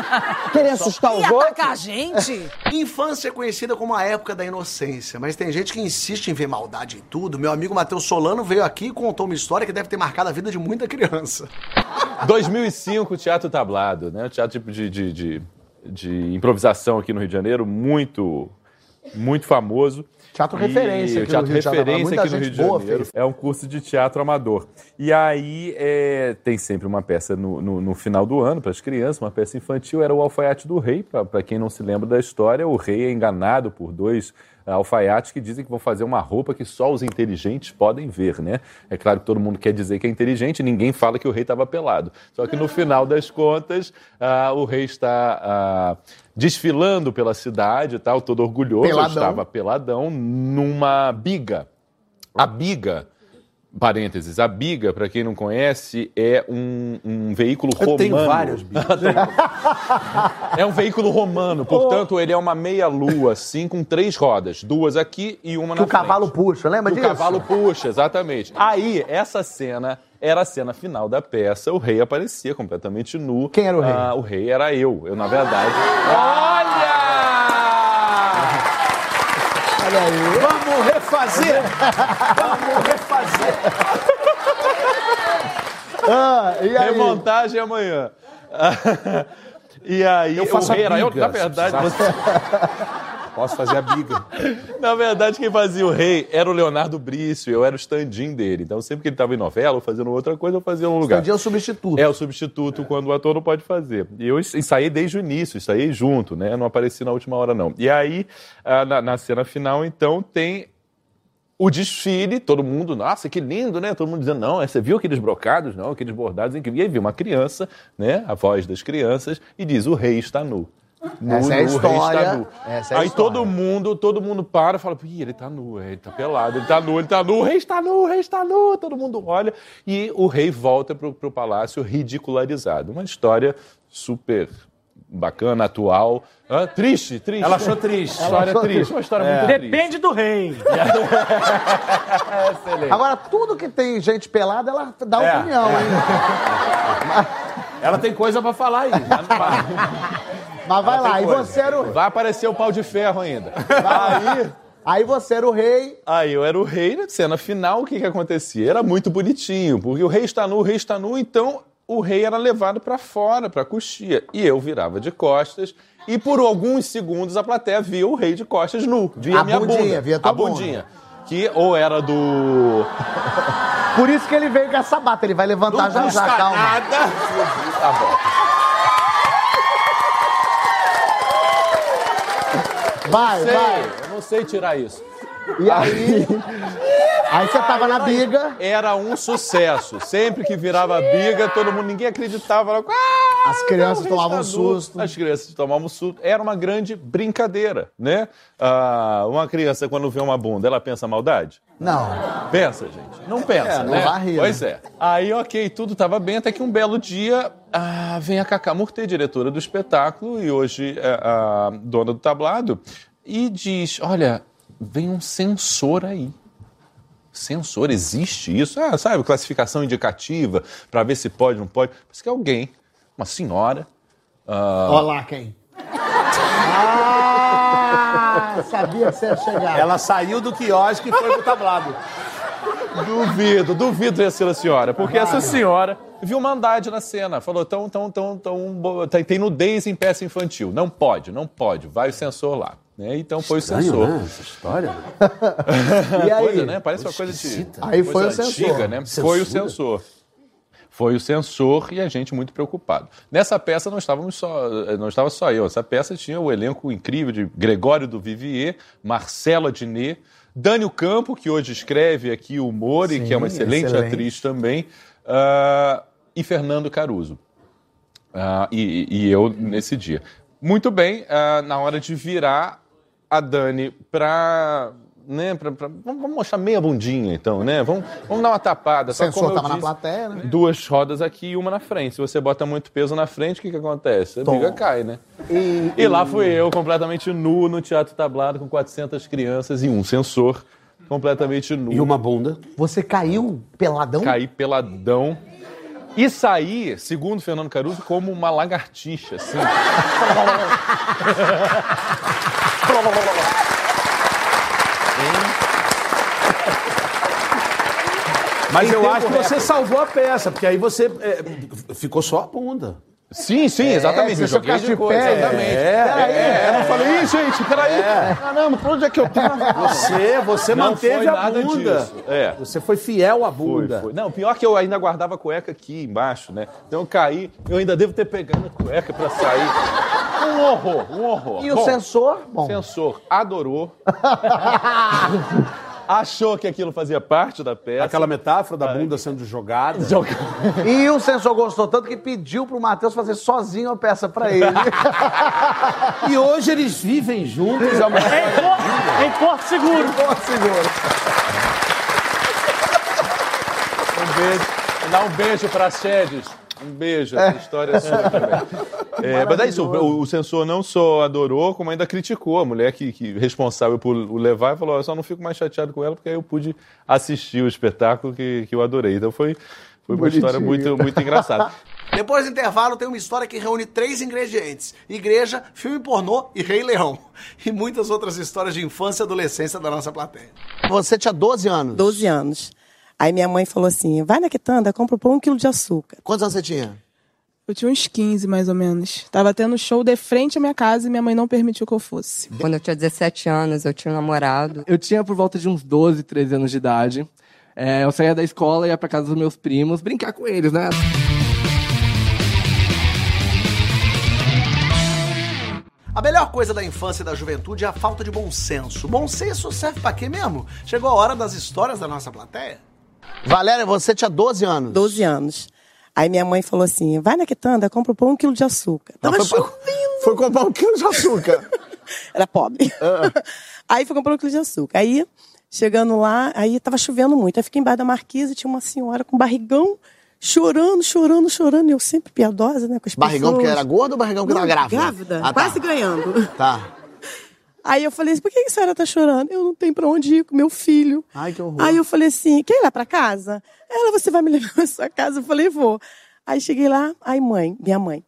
Querer assustar os Ia outros. atacar a gente? Infância é conhecida como a época da inocência, mas tem gente que insiste em ver maldade em tudo. Meu amigo Matheus Solano veio aqui e contou uma história que deve ter marcado a vida de muita criança. 2005, Teatro Tablado, né? Teatro tipo de, de, de, de improvisação aqui no Rio de Janeiro, muito, muito famoso. Teatro E- referência aqui no teatro Rio de Janeiro. referência aqui no Rio de Janeiro. fez. É um curso de teatro amador. E aí é, tem sempre uma peça no, no, no final do ano para as crianças, uma peça infantil. Era o Alfaiate do Rei. Para quem não se lembra da história, o rei é enganado por dois alfaiates que dizem que vão fazer uma roupa que só os inteligentes podem ver, né? É claro que todo mundo quer dizer que é inteligente, ninguém fala que o rei estava pelado. Só que no final das contas, ah, o rei está ah, desfilando pela cidade, e tal, todo orgulhoso, Peladão. estava peladão numa biga. A biga, parênteses, a biga, para quem não conhece, é um, um veículo Eu romano. tenho vários bichos. É um veículo romano, portanto, ele é uma meia-lua, assim, com três rodas. Duas aqui e uma Que na o cavalo frente. puxa, lembra O disso? cavalo puxa, exatamente. Aí, essa cena era a cena final da peça. O rei aparecia completamente nu. Quem era o rei? Ah, o rei era eu. Eu, na verdade. Olha! Olha aí. Vamos refazer! Vamos refazer! Ah, e aí? Remontagem amanhã. E aí, Eu faço o rei a era eu, na verdade, precisar. Posso fazer a biga. Na verdade, quem fazia o rei era o Leonardo Brício, eu era o stand-in dele. Então, sempre que ele estava em novela ou fazendo outra coisa, eu fazia um lugar. Stand-in é o substituto. É o substituto quando o ator não pode fazer. E eu ensaiei desde o início, ensaiei junto, né? Não apareci na última hora, não. E aí, ah, na, na cena final, então, tem o desfile, todo mundo, nossa, que lindo, né? Todo mundo dizendo, não, você viu aqueles brocados? Não, aqueles bordados incríveis. E aí viu uma criança, né? A voz das crianças, e diz, o rei está nu. Nu, Essa é a o história, está nu. essa é a aí história. todo mundo, todo mundo para e fala, Ih, ele tá nu, ele tá pelado, ele tá nu, ele tá nu, o rei está nu, o rei está nu, todo mundo olha, e o rei volta pro, pro palácio ridicularizado. Uma história super bacana, atual. Hã? triste, triste. Ela achou triste. História Ela achou triste, uma história É. muito triste. Depende do rei. Agora, tudo que tem gente pelada, ela dá É, opinião, é. hein? Ela tem coisa pra falar aí. Mas vai Ela lá, e você era o... Vai aparecer o pau de ferro ainda. Aí, aí você era o rei. Aí eu era o rei, na cena final, o que que acontecia? Era muito bonitinho, porque o rei está nu, o rei está nu, então o rei era levado para fora, para a coxia. E eu virava de costas, e por alguns segundos a plateia via o rei de costas nu. Via A minha bundinha, bunda. via tua a bundinha. Que ou era do. Por isso que ele veio com essa bata, ele vai levantar já já, calma. Tá bom. Vai, Sei, vai. eu não sei tirar isso. E aí? Aí você tava na biga. Era um sucesso. Sempre que virava biga, todo mundo, ninguém acreditava. "Ah, As crianças tomavam está nu." susto. As crianças tomavam susto. Era uma grande brincadeira, né? Ah, uma criança, quando vê uma bunda, ela pensa maldade? Não. Pensa, gente. Não pensa, É, não né? vai rir, Pois né? é. Aí, ok, tudo estava bem, até que um belo dia ah, vem a Cacá Murtê, diretora do espetáculo, e hoje é a dona do tablado, e diz, olha, vem um censor aí. Censor, existe isso? Ah, sabe, classificação indicativa, para ver se pode, não pode. Parece que alguém, uma senhora... ah, Olha lá quem. Ah, sabia que você ia chegar. Ela saiu do quiosque e foi pro tablado. Duvido, duvido ter sido a senhora, porque essa senhora viu maldade na cena. Falou, tão, tão, tão, tão, tem, tem nudez em peça infantil. Não pode, não pode. Vai o censor lá. Né? Então foi Estranho, o censor. né, essa história. E aí? Coisa, né? Parece uma coisa de. Aí foi coisa o censor. antiga, né? Foi o censor. Foi o censor e a gente muito preocupado. Nessa peça não estávamos só, não estava só eu. Essa peça tinha o elenco incrível de Gregório do Vivier, Marcelo Adnet, Dânio Campo, que hoje escreve aqui o e Sim, que é uma excelente, excelente. atriz também, ah, e Fernando Caruso. Ah, e, e eu nesse dia. Muito bem, ah, na hora de virar a Dani para. Né, pra, pra- vamos mostrar meia bundinha, então, né? Vamos, vamos dar uma tapada. O Só censor como eu tava na plateia, né? Duas rodas aqui e uma na frente. Se você bota muito peso na frente, o que, que acontece? A Tom. briga cai, né? E, E lá fui eu, completamente nu, no Teatro Tablado, com 400 crianças e um censor, completamente nu. E uma bunda. Você caiu peladão? Caí peladão. E saí, segundo Fernando Caruso, como uma lagartixa, assim. Mas eu acho que você salvou a peça, porque aí você é, ficou só a bunda. Sim, sim, exatamente. se Me você joguei de cor, pé, exatamente. é, Peraí, é, eu não falei, ih, gente, peraí. É. Caramba, pra onde é que eu tava? Você, você Não manteve foi a bunda. disso. É. Você foi fiel à Foi, bunda. foi. Não, pior que eu ainda guardava a cueca aqui embaixo, né? Então eu caí, eu ainda devo ter pegado a cueca pra sair. Um horror, um horror. E o Bom, censor? Bom. censor adorou. Achou que aquilo fazia parte da peça. Aquela metáfora da bunda sendo jogada. E o censor gostou tanto que pediu pro Matheus fazer sozinho a peça pra ele. E hoje eles vivem juntos. É uma... Em Porto Seguro. Um beijo. Dá um beijo para Chedes. Um beijo, essa história é sua também. É, mas é isso, o, o censor não só adorou, como ainda criticou a mulher que, que responsável por o levar e falou: eu só não fico mais chateado com ela porque aí eu pude assistir o espetáculo que, que eu adorei. Então foi, foi uma Bonitinho. história muito, muito engraçada. Depois do intervalo tem uma história que reúne três ingredientes: igreja, filme pornô e Rei Leão. E muitas outras histórias de infância e adolescência da nossa plateia. Você tinha 12 anos. 12 anos. Aí minha mãe falou assim: vai na quitanda, compra pão um quilo de açúcar. Quantos anos você tinha? Eu tinha uns 15, mais ou menos. Tava tendo show de frente à minha casa e minha mãe não permitiu que eu fosse. Quando eu tinha 17 anos, eu tinha um namorado. Eu tinha por volta de uns 12, 13 anos de idade. É, eu saía da escola, ia pra casa dos meus primos, brincar com eles, né? A melhor coisa da infância e da juventude é a falta de bom senso. Bom senso serve pra quê mesmo? Chegou a hora das histórias da nossa plateia. Valéria, você tinha 12 anos. 12 anos. Aí minha mãe falou assim: vai na quitanda, compra um quilo de açúcar. Tava foi, chovendo. foi comprar um quilo de açúcar. Era pobre. aí foi comprar um quilo de açúcar. Aí, chegando lá, aí tava chovendo muito. Aí fiquei embaixo da marquise, tinha uma senhora com barrigão, chorando, chorando, chorando. Eu sempre piedosa, né, com as Barrigão pessoas. porque era gordo ou barrigão porque Não, tava grávida? Grávida, Ah, tá. quase ganhando. Tá. Aí eu falei assim, por que a senhora tá chorando? Eu não tenho pra onde ir com meu filho. Ai, que horror. Aí eu falei assim, quer ir lá pra casa? Ela, você vai me levar pra sua casa? Eu falei, vou. Aí cheguei lá, aí mãe, minha mãe.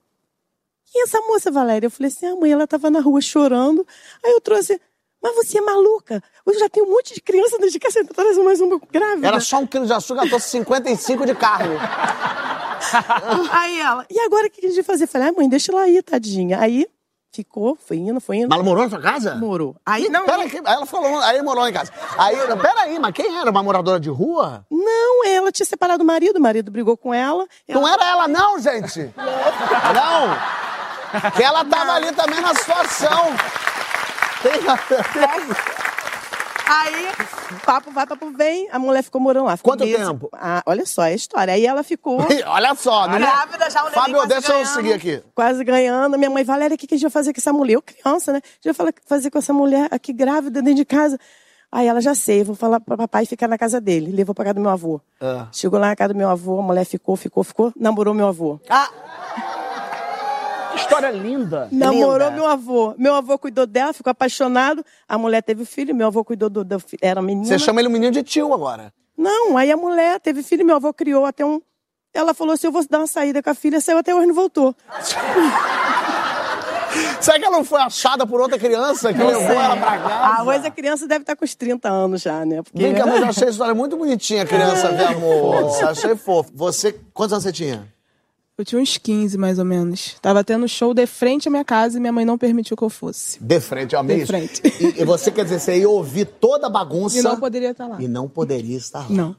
Quem é essa moça, Valéria? Eu falei assim, a mãe, ela tava na rua chorando. Aí eu trouxe, mas você é maluca? Eu já tenho um monte de criança dentro de casa, você tá trazendo mais uma grávida. Era só um quilo de açúcar, eu tô 55 de carne. Aí ela, e agora o que a gente vai fazer? Eu falei, ai mãe, deixa ela aí, tadinha. Aí ficou, foi indo, foi indo. Mas ela morou na sua casa? Morou. Aí não. Pera aí, ela falou, aí morou em casa. Aí, peraí, mas quem era? Uma moradora de rua? Não, ela tinha separado do marido, o marido brigou com ela. Não era ela não, gente. Não. Que ela tava ali também na situação. Tem... Aí, papo vai, papo vem, a mulher ficou morando lá. Ficou Quanto meses. tempo? Ah, olha só, é a história. Aí ela ficou. Olha só, não grávida, já o Fábio, deixa eu ganhando, seguir aqui. Quase ganhando. Minha mãe, Valéria, o que que a gente vai fazer com essa mulher? Eu, criança, né? A gente vai fazer com essa mulher aqui grávida dentro de casa. Aí ela já sei, vou falar pra papai ficar na casa dele. Levou pra casa do meu avô. Ah. Chegou lá na casa do meu avô, a mulher ficou, ficou, ficou, namorou meu avô. Ah! Que história linda. Namorou Linda. meu avô. Meu avô cuidou dela, ficou apaixonado. A mulher teve filho, meu avô cuidou do, do era menina. Você chama ele um menino de tio agora. Não, aí a mulher teve filho, meu avô criou até um. Ela falou assim: eu vou dar uma saída com a filha, saiu até hoje não voltou. Será que ela não foi achada por outra criança que Não levou sei. ela pra casa? Ah, hoje a criança deve estar com os 30 anos já, né? Porque... Vem cá, mas eu achei a história muito bonitinha, criança ver a moça. Achei fofo. Você, quantos anos você tinha? Eu tinha uns 15, mais ou menos. Tava tendo show de frente à minha casa e minha mãe não permitiu que eu fosse. De frente, ó, De isso. frente. E, e você quer dizer, você ia ouvir toda a bagunça. E não poderia estar lá. E não poderia estar lá. Não.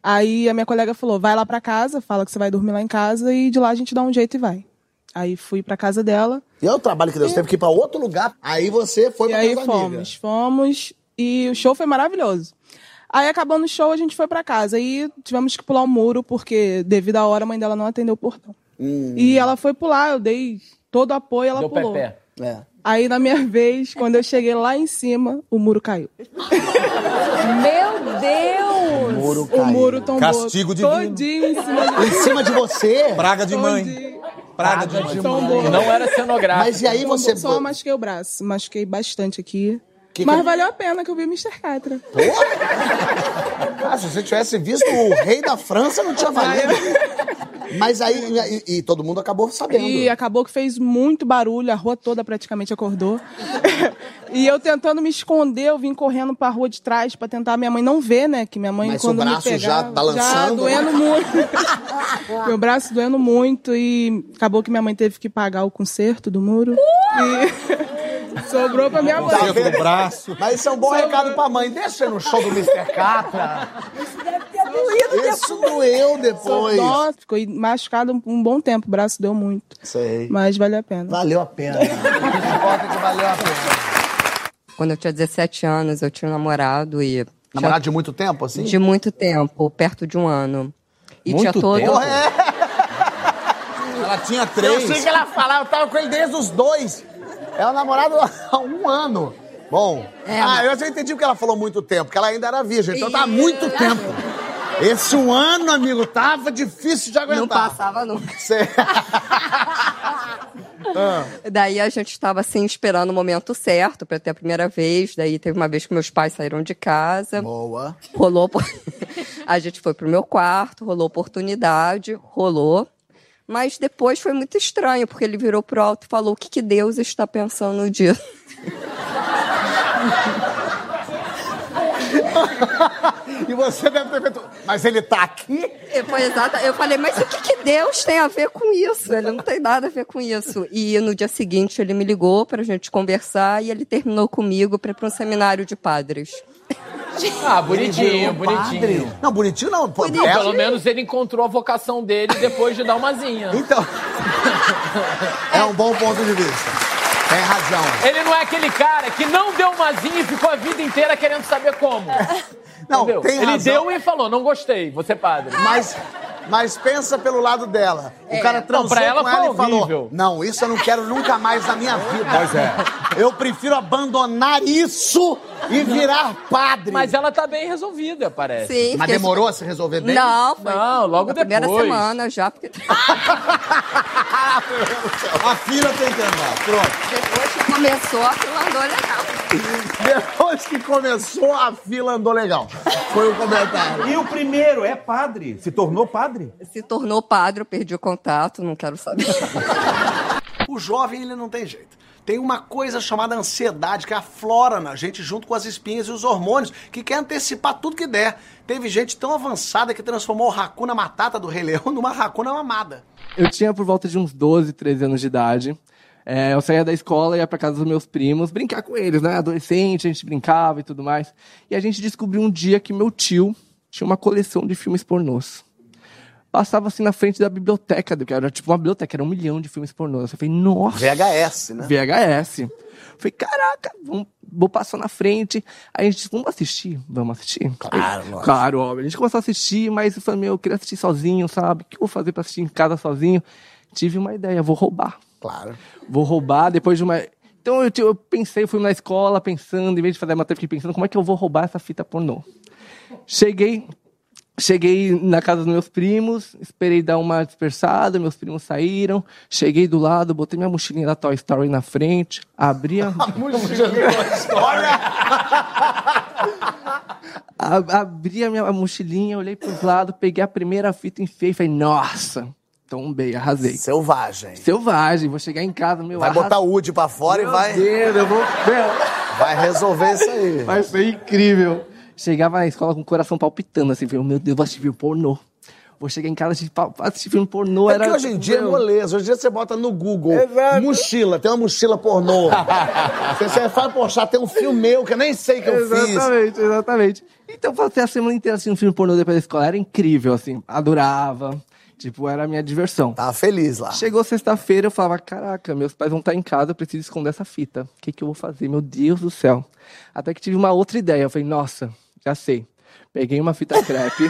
Aí a minha colega falou: vai lá pra casa, fala que você vai dormir lá em casa e de lá a gente dá um jeito e vai. Aí fui pra casa dela. E é o trabalho que Deus teve que ir pra outro lugar. Aí você foi e pra aí casa fomos, amiga. fomos e o show foi maravilhoso. Aí acabando o show a gente foi pra casa e tivemos que pular o muro porque devido à hora a mãe dela não atendeu o portão. Hum. E ela foi pular, eu dei todo o apoio, ela Deu pulou. pé É. Aí na minha vez, quando eu cheguei lá em cima, o muro caiu. Meu Deus! Muro O muro tombou Castigo divino. todinho em cima de Em cima de você? Praga de mãe. Todinho. Praga de mãe. Tombou. Não era cenográfico. Mas e aí você. Só machuquei o braço, machuquei bastante aqui. Que Mas que- valeu a pena que eu vi Mr. Catra. Ah, se você tivesse visto o rei da França, não tinha valido. Mas aí, e, e todo mundo acabou sabendo. E acabou que fez muito barulho, a rua toda praticamente acordou. e eu tentando me esconder, eu vim correndo pra rua de trás pra tentar minha mãe não ver, né? Que minha mãe Mas quando o me braço já pegava, balançando. doendo muito. Meu braço doendo muito e acabou que minha mãe teve que pagar o conserto do muro. E sobrou pra minha mãe. Tá vendo? Mas isso é um bom recado pra mãe. Deixa no show do Mr. Catra. Isso doeu depois. Nossa, ficou machucado um- um bom tempo, o braço deu muito. Sei. Mas valeu a pena. Valeu a pena. O que importa é que valeu a pena. Quando eu tinha 17 anos, eu tinha um namorado e. Namorado de muito tempo, assim? De muito tempo, perto de um ano. E Muito tinha todo. tempo? É. Ela tinha Eu três. sei que ela falava, eu tava com ele desde os dois. É o namorado há um ano. Bom, É, ah, mas- eu já entendi porque ela falou muito tempo, porque ela ainda era virgem, então tá há muito tempo. Esse um ano, amigo, tava difícil de aguentar. Não passava nunca. Cê- Ah. Daí a gente estava assim esperando o momento certo para ter a primeira vez. Daí teve uma vez que meus pais saíram de casa. Boa. Rolou. a gente foi pro meu quarto, rolou oportunidade, rolou. Mas depois foi muito estranho, porque ele virou pro alto e falou: O que, que Deus está pensando disso? e você deve ter feito. Mas ele tá aqui? E Foi exata. Eu falei, mas o que, que Deus tem a ver com isso? Ele não tem nada a ver com isso. E no dia seguinte ele me ligou pra gente conversar e ele terminou comigo pra ir pra um seminário de padres. Ah, bonitinho, bonitinho. padre. Não, bonitinho não. Pô, Não, ela- pelo menos ele encontrou a vocação dele depois de dar uma zinha. Então. É um bom ponto de vista. Tem razão. Ele não é aquele cara que não deu uma zinha e ficou a vida inteira querendo saber como. Não, Entendeu? tem Ele razão. deu e falou, não gostei, você padre. Mas Mas pensa pelo lado dela. O É. cara Não, transou pra ela com ela e falou. Não, isso eu não quero nunca mais na minha vida. Pois é. Eu prefiro abandonar isso e virar padre. Mas ela tá bem resolvida, parece. Sim, Mas demorou a se resolver bem? Não, foi Não, logo na primeira depois. semana já, porque A fila tem que andar. Pronto. depois que começou, a fila andou legal. Depois que começou, a fila andou legal. Foi o comentário. E o primeiro é padre. Se tornou padre? Se tornou padre, eu perdi o contato, não quero saber. O jovem, ele não tem jeito. Tem uma coisa chamada ansiedade que aflora na gente junto com as espinhas e os hormônios, que quer antecipar tudo que der. Teve gente tão avançada que transformou o Hakuna Matata do Rei Leão numa Hakuna Mamada. Eu tinha por volta de uns 12, 13 anos de idade. É, eu saía da escola ia pra casa dos meus primos brincar com eles, né? Adolescente, a gente brincava e tudo mais. E a gente descobriu um dia que meu tio tinha uma coleção de filmes pornôs. Passava assim na frente da biblioteca, que era tipo uma biblioteca, era um milhão de filmes pornôs. Eu falei, nossa. VHS, né? VHS. Falei, caraca, vamos, vou passar na frente. Aí a gente disse, vamos assistir? Vamos assistir? Claro, lógico. Claro, óbvio. A gente começou a assistir, mas eu falei, meu, eu queria assistir sozinho, sabe? O que eu vou fazer pra assistir em casa sozinho? Tive uma ideia, vou roubar. Claro. Vou roubar depois de uma. Então eu, eu pensei, fui na escola pensando, em vez de fazer a matéria, fiquei pensando como é que eu vou roubar essa fita pornô. Cheguei, cheguei na casa dos meus primos, esperei dar uma dispersada, meus primos saíram, cheguei do lado, botei minha mochilinha da Toy Story na frente, abri a, a- abri a minha mochilinha, olhei pros lados, peguei a primeira fita, enfiei e falei, nossa, tombei, arrasei. Selvagem. Selvagem, vou chegar em casa, meu Vai arras- botar o Woody pra fora Meu e vai. Deus, eu vou. Meu, Vai resolver isso aí. Vai ser incrível. Chegava na escola com o coração palpitando, assim, meu Deus, vou assistir filme pornô. Vou chegar em casa assistir, assistir filme pornô. É era, que hoje em dia é moleza. Hoje em dia você bota no Google mochila, tem uma mochila pornô. você, você fala, poxa, tem um filme meu que eu nem sei que eu fiz. Exatamente, exatamente. Então, passei a semana inteira assistindo filme pornô depois da escola. Era incrível, assim. Adorava. Tipo, era a minha diversão. Tava feliz lá. Chegou sexta-feira, eu falava, caraca, meus pais vão estar em casa, eu preciso esconder essa fita. O que, que eu vou fazer? Meu Deus do céu. Até que tive uma outra ideia. Eu falei, nossa, já sei. Peguei uma fita crepe.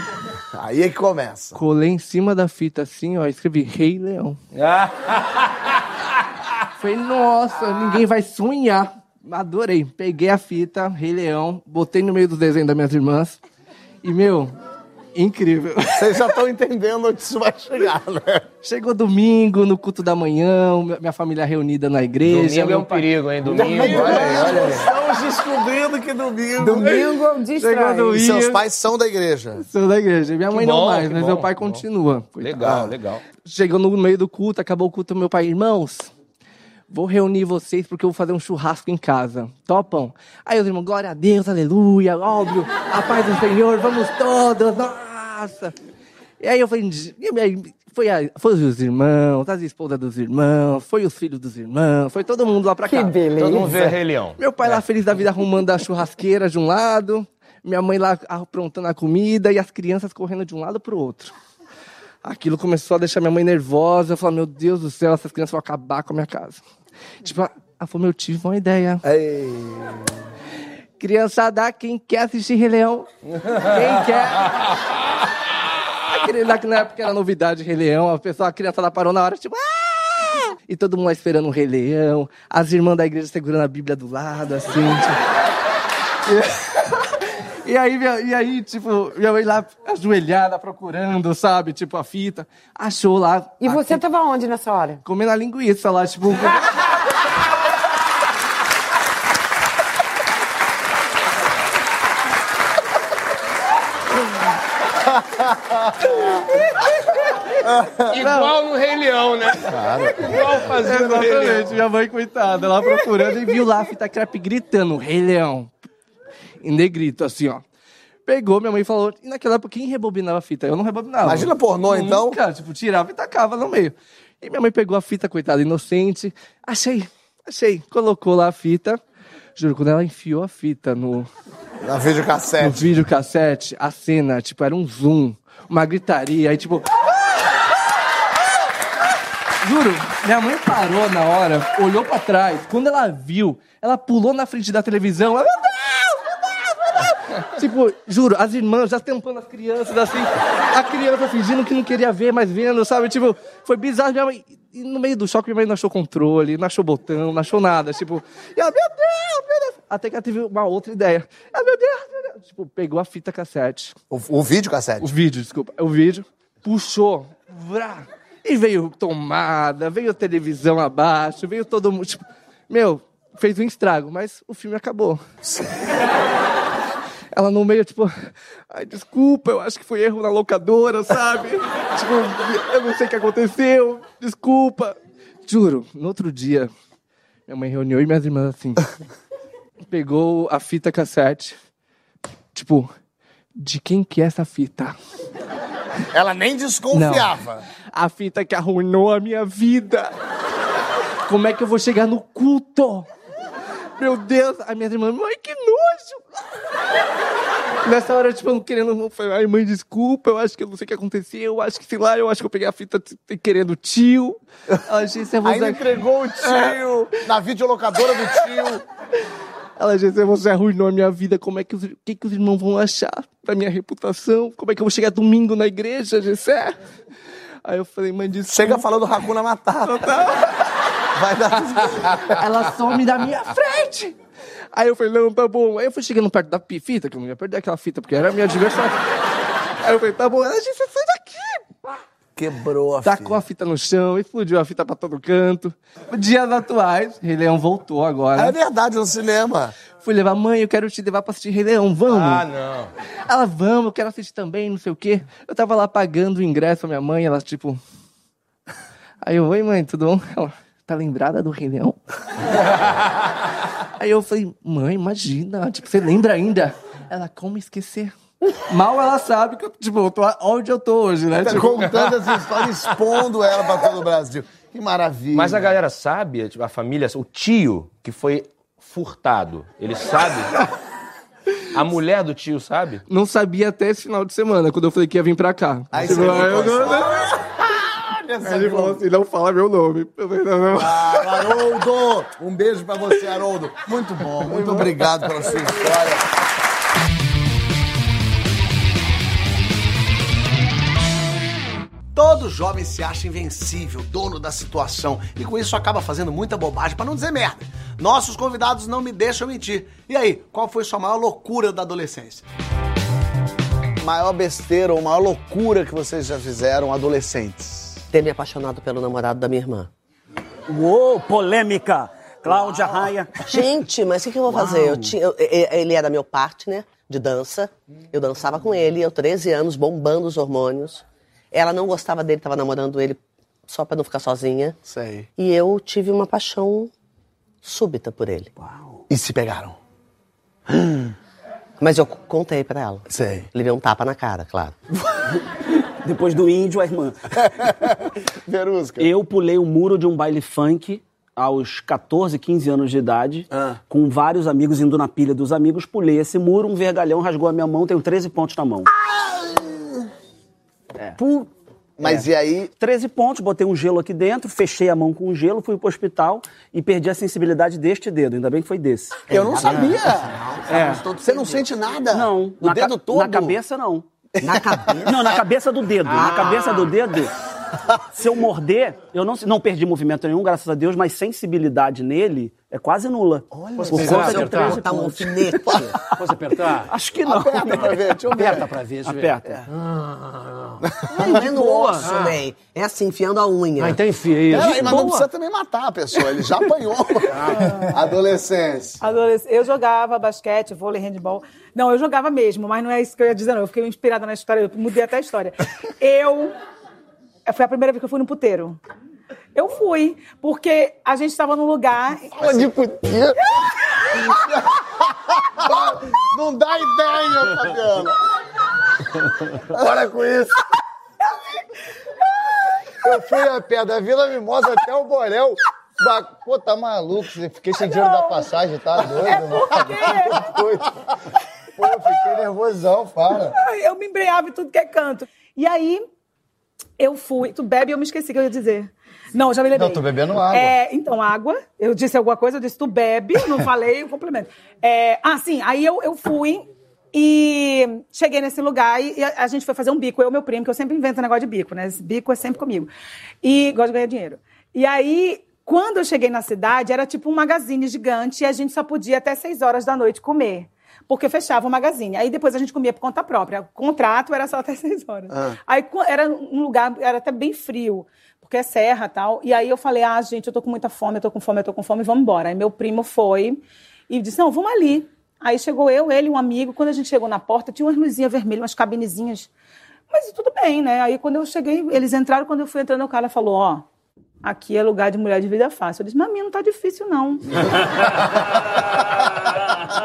Aí é que começa. Colei em cima da fita assim, ó, escrevi Rei Leão. Falei, nossa, ninguém vai sonhar. Adorei. Peguei a fita, Rei Leão, botei no meio dos desenhos das minhas irmãs. E, meu, incrível. Vocês já estão entendendo onde isso vai chegar, né? Chegou domingo, no culto da manhã, minha família reunida na igreja. Domingo é um pai- perigo, hein? Domingo, olha aí, olha aí. Estamos descobrindo que domingo. Domingo Chegou distrai. E domingo. seus pais são da igreja. Sou da igreja. Minha mãe não bom, mais, que mas bom, meu pai continua. Legal, legal. Chegou no meio do culto, acabou o culto, meu pai, irmãos, vou reunir vocês porque eu vou fazer um churrasco em casa. Topam? Aí os irmãos, glória a Deus, aleluia, óbvio, a paz do Senhor, vamos todos, nossa. E aí eu falei, foi, a- foi os irmãos, as esposas dos irmãos, foi os filhos dos irmãos, foi todo mundo lá pra Que cá. beleza. Todo mundo Leão. Meu pai lá feliz da vida arrumando a churrasqueira de um lado, minha mãe lá aprontando a comida e as crianças correndo de um lado pro outro. Aquilo começou a deixar minha mãe nervosa. Eu falei, meu Deus do céu, essas crianças vão acabar com a minha casa. Tipo, ela falou, meu, tive uma ideia. Ei. Criançada, quem quer assistir Rei Leão? Quem quer? Aquele, na, na época era novidade Rei Leão, a pessoa, a criançada parou na hora, tipo, "Ah!" E todo mundo lá esperando um Rei Leão, as irmãs da igreja segurando a Bíblia do lado, assim, tipo. E aí, minha- e aí, tipo, minha mãe lá ajoelhada, procurando, sabe, tipo, a fita. Achou lá. E você tava onde nessa hora? Comendo a linguiça lá, tipo. Igual no Rei Leão, né? Igual fazendo no Rei Leão. Exatamente, minha mãe, coitada, lá procurando e viu lá a fita crepe gritando, Rei Leão. Em negrito, assim, ó. Pegou, minha mãe falou, e naquela época quem rebobinava a fita? Eu não rebobinava. Imagina pornô, então. Nunca, tipo, tirava e tacava no meio. E minha mãe pegou a fita, coitada, inocente. Achei, achei. Colocou lá a fita. Juro, quando ela enfiou a fita no, Na videocassete. no videocassete, a cena, tipo, era um zoom, uma gritaria, aí tipo. Juro, minha mãe parou na hora, olhou pra trás. Quando ela viu, ela pulou na frente da televisão. Ela, meu Deus, meu Deus, meu Deus! Tipo, juro, as irmãs já tampando as crianças, assim. A criança fingindo que não queria ver, mas vendo, sabe? Tipo, foi bizarro. Minha mãe, e no meio do choque, minha mãe não achou controle, não achou botão, não achou nada. Tipo, e ela, meu Deus, meu Deus. Até que ela teve uma outra ideia. Ela, meu Deus, meu Deus. Tipo, pegou a fita cassete. O, o vídeo cassete? O vídeo, desculpa. O vídeo, puxou, vrá, e veio tomada, veio televisão abaixo, veio todo mundo. Tipo, meu, fez um estrago, mas o filme acabou. Ela no meio, tipo, ai, desculpa, eu acho que foi erro na locadora, sabe? tipo, eu não sei o que aconteceu, desculpa. Juro, no outro dia, minha mãe reuniu e minhas irmãs assim. pegou a fita cassete, tipo, de quem que é essa fita? Ela nem desconfiava. Não. A fita que arruinou a minha vida. Como é que eu vou chegar no culto? Meu Deus, a minha irmã, mãe, que nojo! Nessa hora, tipo, eu não querendo. Falei, ai, mãe, desculpa, eu acho que eu não sei o que aconteceu, eu acho que, sei lá, eu acho que eu peguei a fita querendo o tio. Ela disse, você Ainda entregou o tio na videolocadora do tio. Ela disse, você arruinou a minha vida, como é que os, o que, que os irmãos vão achar da minha reputação? Como é que eu vou chegar domingo na igreja, Gessé? Aí eu falei, mãe, desculpa. Chega falando Hakuna Matata. Vai dar Ela some da minha frente. Aí eu falei, não, tá bom. Aí eu fui chegando perto da fita, que eu não ia perder aquela fita, porque era a minha diversão. Aí eu falei, tá bom. Ela disse. Quebrou a Tacou a fita no chão, explodiu a fita pra todo canto. Dias atuais, Rei Leão voltou agora. É verdade, no cinema. Fui levar, mãe, eu quero te levar pra assistir Rei Leão, vamos? Ah, não. Ela, vamos, eu quero assistir também, não sei o quê. Eu tava lá pagando o ingresso, a minha mãe, ela, tipo... Aí eu, oi, mãe, tudo bom? Ela, tá lembrada do Rei Leão? Aí eu falei, mãe, imagina, tipo, você lembra ainda? Ela, como esquecer? Mal ela sabe que eu, tipo, eu tô onde eu tô hoje, né? Tá Tipo... contando essa história, expondo ela pra todo o Brasil. Que maravilha. Mas a galera sabe, tipo, a família, o tio que foi furtado, ele sabe? A mulher do tio sabe? Não sabia até esse final de semana, quando eu falei que ia vir pra cá. Aí Tipo, você aí eu não- Aí ele falou assim, não fala meu nome. Eu falei, não, não. Ah, Haroldo! Um beijo pra você, Haroldo. Muito bom, muito obrigado pela sua história. Todo jovem se acha invencível, dono da situação, e com isso acaba fazendo muita bobagem, pra não dizer merda. Nossos convidados não me deixam mentir. E aí, qual foi sua maior loucura da adolescência? Maior besteira ou maior loucura que vocês já fizeram adolescentes? Ter me apaixonado pelo namorado da minha irmã. Uou, polêmica! Cláudia Raia. Gente, mas o que, que eu vou Uau. fazer? Eu tinha, eu- ele era meu partner de dança. Eu dançava com ele, eu 13 anos, bombando os hormônios. Ela não gostava dele, tava namorando ele só pra não ficar sozinha. Sei. E eu tive uma paixão súbita por ele. E se pegaram? Mas eu contei pra ela. Sei. Levei um tapa na cara, claro. Depois do índio, a irmã. Verusca. Eu pulei o muro de um baile funk aos 14, 15 anos de idade, com vários amigos indo na pilha dos amigos. Pulei esse muro, um vergalhão rasgou a minha mão, tenho 13 pontos na mão. É. Mas e aí? 13 pontos, botei um gelo aqui dentro, fechei a mão com o gelo, fui pro hospital e perdi a sensibilidade deste dedo. Ainda bem que foi desse. Eu não sabia. É. Você não sente nada? Não. O na dedo ca- todo? Na cabeça, não. Na cabeça? Não, na cabeça do dedo. Na Ah. cabeça do dedo. Se eu morder, eu não, não perdi movimento nenhum, graças a Deus, mas sensibilidade nele é quase nula. Olha, Por conta de 13 botar um alfinete. Posso apertar? Acho que não. Aperta pra ver, deixa eu ver. Aperta pra ver, deixa eu ver. Aperta. Não é no osso, Ney. É assim, enfiando a unha. Ah, então enfia aí. Peraí, mas não precisa também matar a pessoa, ele já apanhou. Adolescência. Adolesc- Eu jogava basquete, vôlei, handball. Não, eu jogava mesmo, mas não é isso que eu ia dizer, não. Eu fiquei inspirada na história, eu mudei até a história. Eu. Foi a primeira vez que eu fui no puteiro. Eu fui, porque a gente estava num lugar. Fala de puteiro. Não dá ideia, Fabiana. Para com isso. Eu fui a pé da Vila Mimosa até o Borel. Ba- Pô, tá maluco? Fiquei sem dinheiro da passagem, tá doido? É mano? Tá doido. Pô, eu fiquei nervosão. Ai, Eu me embreava em tudo que é canto. E aí, eu fui. Tu bebe, eu me esqueci o que eu ia dizer. Não, já me lembrei. Não, tô bebendo água. É, então, água. Eu disse alguma coisa, eu disse tu bebe, não falei o complemento. É, ah, sim, aí eu, eu fui E cheguei nesse lugar e a, a gente foi fazer um bico, eu e meu primo, que eu sempre invento negócio de bico, né? Esse bico é sempre comigo. E gosto de ganhar dinheiro. E aí, quando eu cheguei na cidade, era tipo um magazine gigante e a gente só podia até seis horas da noite comer. Porque fechava o magazine. Aí depois a gente comia por conta própria. O contrato era só até seis horas. Ah. Aí era um lugar, era até bem frio, porque é serra e tal. E aí eu falei, ah, gente, eu tô com muita fome, eu tô com fome, eu tô com fome, vamos embora. Aí meu primo foi e disse, não, vamos ali. Aí chegou eu, ele e um amigo. Quando a gente chegou na porta, tinha umas luzinhas vermelhas, umas cabinezinhas. Mas tudo bem, né? Aí quando eu cheguei, eles entraram, quando eu fui entrando, o cara falou, ó, aqui é lugar de mulher de vida fácil. Eu disse, mas a minha não tá difícil, não.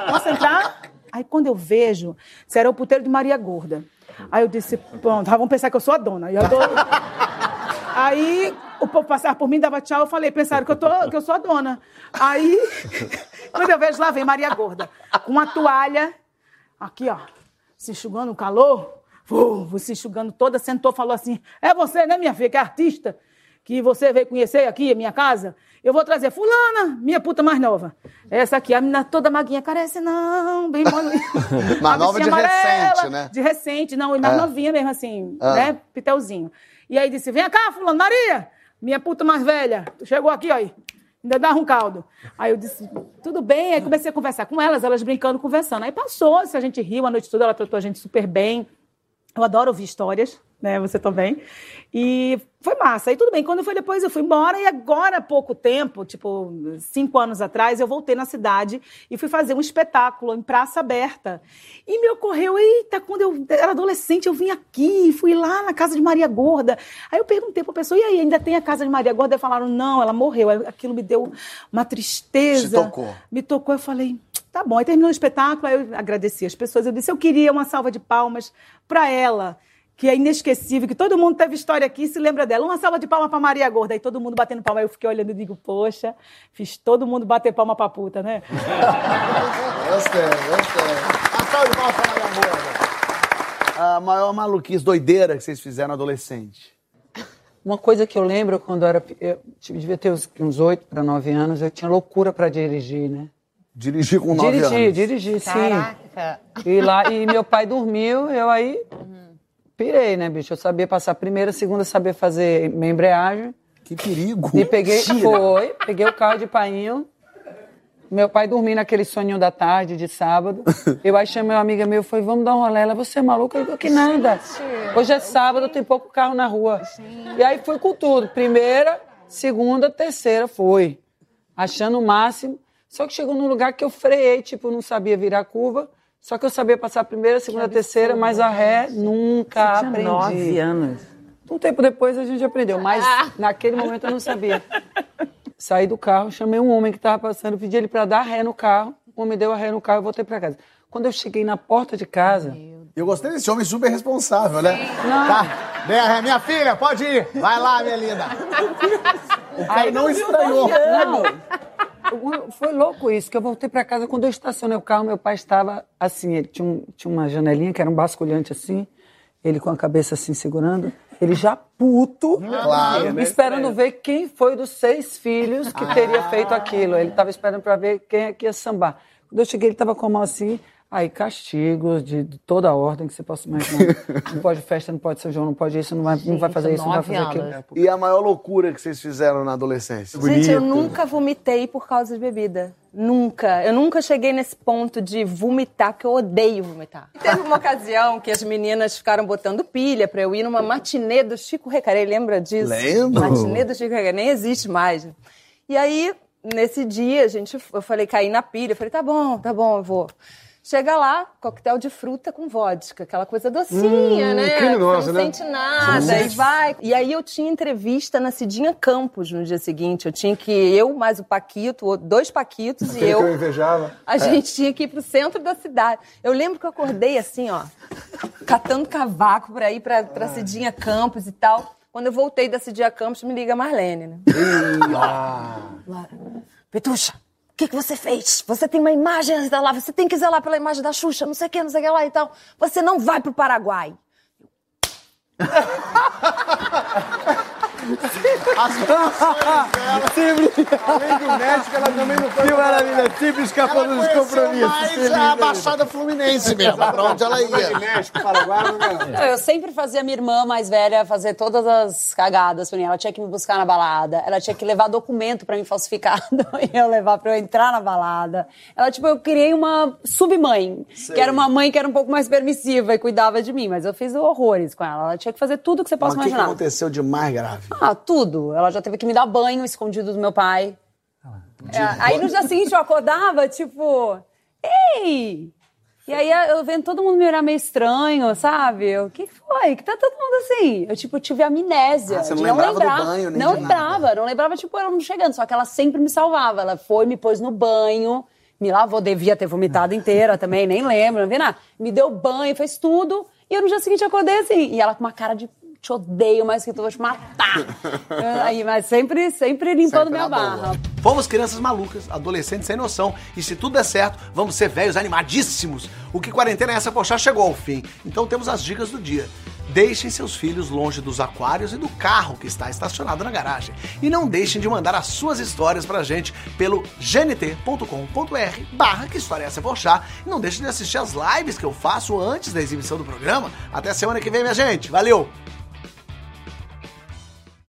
Posso entrar? Aí quando eu vejo, isso era o puteiro de Maria Gorda. Aí eu disse, pronto, vão pensar que eu sou a dona. E eu tô... Aí o povo passava por mim, dava tchau, eu falei, pensaram que eu, tô, que eu sou a dona. Aí, quando eu vejo lá, vem Maria Gorda, com uma toalha, aqui, ó, se enxugando o calor, uh, se enxugando toda, sentou, falou assim, é você, né, minha filha, que é artista, que você veio conhecer aqui, a minha casa? Eu vou trazer fulana, minha puta mais nova. Essa aqui, a menina toda maguinha, carece não, bem mole. Mas A nova de bichinha amarela, recente, né? De recente, não, e mais É. novinha mesmo, assim, Ah. né? Pitelzinho. E aí disse: vem cá, fulano, Maria, minha puta mais velha, tu chegou aqui, ó, aí. Ainda dá um caldo. Aí eu disse, tudo bem. Aí comecei a conversar com elas, elas brincando, conversando. Aí passou, se a gente riu a noite toda, ela tratou a gente super bem. Eu adoro ouvir histórias, né? Você também. E foi massa. Aí tudo bem. Quando foi depois, eu fui embora. E agora, há pouco tempo, tipo, cinco anos atrás, eu voltei na cidade e fui fazer um espetáculo em praça aberta. E me ocorreu, eita, quando eu era adolescente, eu vim aqui, fui lá na casa de Maria Gorda. Aí eu perguntei pra pessoa, e aí, ainda tem a casa de Maria Gorda? E falaram, não, ela morreu. Aquilo me deu uma tristeza. Te tocou. Me tocou, eu falei, tá bom. Aí terminou o espetáculo, aí eu agradeci as pessoas. Eu disse, eu queria uma salva de palmas pra ela, que é inesquecível, que todo mundo teve história aqui e se lembra dela. Uma salva de palmas pra Maria Gorda. Aí todo mundo batendo palma. Aí eu fiquei olhando e digo, poxa, fiz todo mundo bater palma pra puta, né? Gostei, gostei. Uma salva de palmas pra Maria Gorda. A maior maluquice, doideira que vocês fizeram adolescente. Uma coisa que eu lembro quando eu era. Eu devia ter uns- uns oito para nove anos, eu tinha loucura para dirigir, né? Dirigir com nove dirigir, anos. dirigir, sim. Caraca. E lá, e meu pai dormiu, eu aí pirei, né, bicho? Eu sabia passar a primeira, a segunda, sabia fazer minha embreagem. Que perigo. E peguei, Mentira. foi, peguei o carro de painho. Meu pai dormia naquele soninho da tarde, de sábado. Eu aí chamei uma amiga minha, falei, vamos dar um rolê. Ela, você é maluca? Eu digo, que nada. Hoje é sábado, tem pouco carro na rua. E aí fui com tudo. Primeira, segunda, terceira, foi. Achando o máximo. Só que chegou num lugar que eu freiei, tipo, não sabia virar curva. Só que eu sabia passar a primeira, segunda, terceira, mas a ré nunca Você tinha aprendi. nove anos. Um tempo depois a gente aprendeu, mas naquele momento eu não sabia. Saí do carro, chamei um homem que estava passando, pedi ele para dar ré no carro. O homem deu a ré no carro e voltei para casa. Quando eu cheguei na porta de casa. Eu gostei desse homem super responsável, né? Tá. Dê a ré. Minha filha, pode ir. Vai lá, minha linda. O cara Aí não estranhou. Não. Foi louco isso, que eu voltei para casa. Quando eu estacionei o carro, meu pai estava assim, ele tinha, um- tinha uma janelinha que era um basculhante assim, ele com a cabeça assim segurando, ele já puto, Claro. esperando ver quem foi dos seis filhos que teria feito aquilo. Ele estava esperando para ver quem é que ia sambar. Quando eu cheguei, ele estava com a mão assim, aí castigos de, de toda a ordem que você possa imaginar. não pode festa, não pode São João, não pode isso, não vai, não vai fazer isso, não vai fazer aquilo. E a maior loucura que vocês fizeram na adolescência? Gente, eu nunca vomitei por causa de bebida. Nunca. Eu nunca cheguei nesse ponto de vomitar, porque eu odeio vomitar. E Teve uma ocasião que as meninas ficaram botando pilha pra eu ir numa matinê do Chico Recarei. Lembra disso? Lembro. Matinê do Chico Recarei. Nem existe mais. E aí, nesse dia, a gente, eu falei, caí na pilha. Eu falei, tá bom, tá bom, eu vou. Chega lá, coquetel de fruta com vodka, aquela coisa docinha, Hum, né? criminosa, não né? sente nada, e vai. E aí eu tinha entrevista na Cidinha Campos no dia seguinte. Eu tinha que, eu mais o Paquito, dois Paquitos e Aquele eu. que eu invejava. A gente tinha que ir pro centro da cidade. Eu lembro que eu acordei assim, ó, catando cavaco pra ir pra, pra Cidinha Campos e tal. Quando eu voltei da Cidinha Campos, me liga a Marlene, né? Lá, Petucha, o que, que você fez? Você tem uma imagem lá, você tem que zelar pela imagem da Xuxa, não sei o que, não sei o que lá e tal. Você não vai pro Paraguai. As. Simples. Além do médico, ela também não foi. Que maravilha. Simples dos compromissos. mais Feliz, a. Baixada Fluminense mesmo, pra onde ela ia. México, Paraguai, Não, Eu sempre fazia minha irmã mais velha fazer todas as cagadas pra mim. Ela tinha que me buscar na balada, ela tinha que levar documento pra mim falsificado e eu levar pra eu entrar na balada. Ela, tipo, eu criei uma submãe, que era uma mãe que era um pouco mais permissiva e cuidava de mim, mas eu fiz horrores com ela. Ela tinha que fazer tudo que você Mas possa o que, imaginar. aconteceu de mais grave? Ah, tudo. Ela já teve que me dar banho escondido do meu pai. É, aí no dia seguinte eu acordava, tipo, ei! E aí eu vendo todo mundo me olhar meio estranho, sabe? O que foi? Que tá todo mundo assim? Eu, tipo, tive amnésia. Ah, você de não lembrava do banho, nem Não de nada. lembrava, não lembrava, tipo, ela não chegando. Só que ela sempre me salvava. Ela foi, me pôs no banho, me lavou, devia ter vomitado inteira também, nem lembro, não vi nada. Me deu banho, fez tudo. E eu no dia seguinte acordei assim. E ela com uma cara de te odeio mais que tu, vou te matar. aí, mas sempre, sempre limpando Sempre minha na boa. barra. Fomos crianças malucas, adolescentes sem noção. E se tudo der certo, vamos ser velhos animadíssimos. O que quarentena é essa, poxa, chegou ao fim. Então temos as dicas do dia. Deixem seus filhos longe dos aquários e do carro que está estacionado na garagem. E não deixem de mandar as suas histórias pra gente pelo gnt.com.br barra que história é essa, poxa. E não deixem de assistir as lives que eu faço antes da exibição do programa. Até semana que vem, minha gente. Valeu!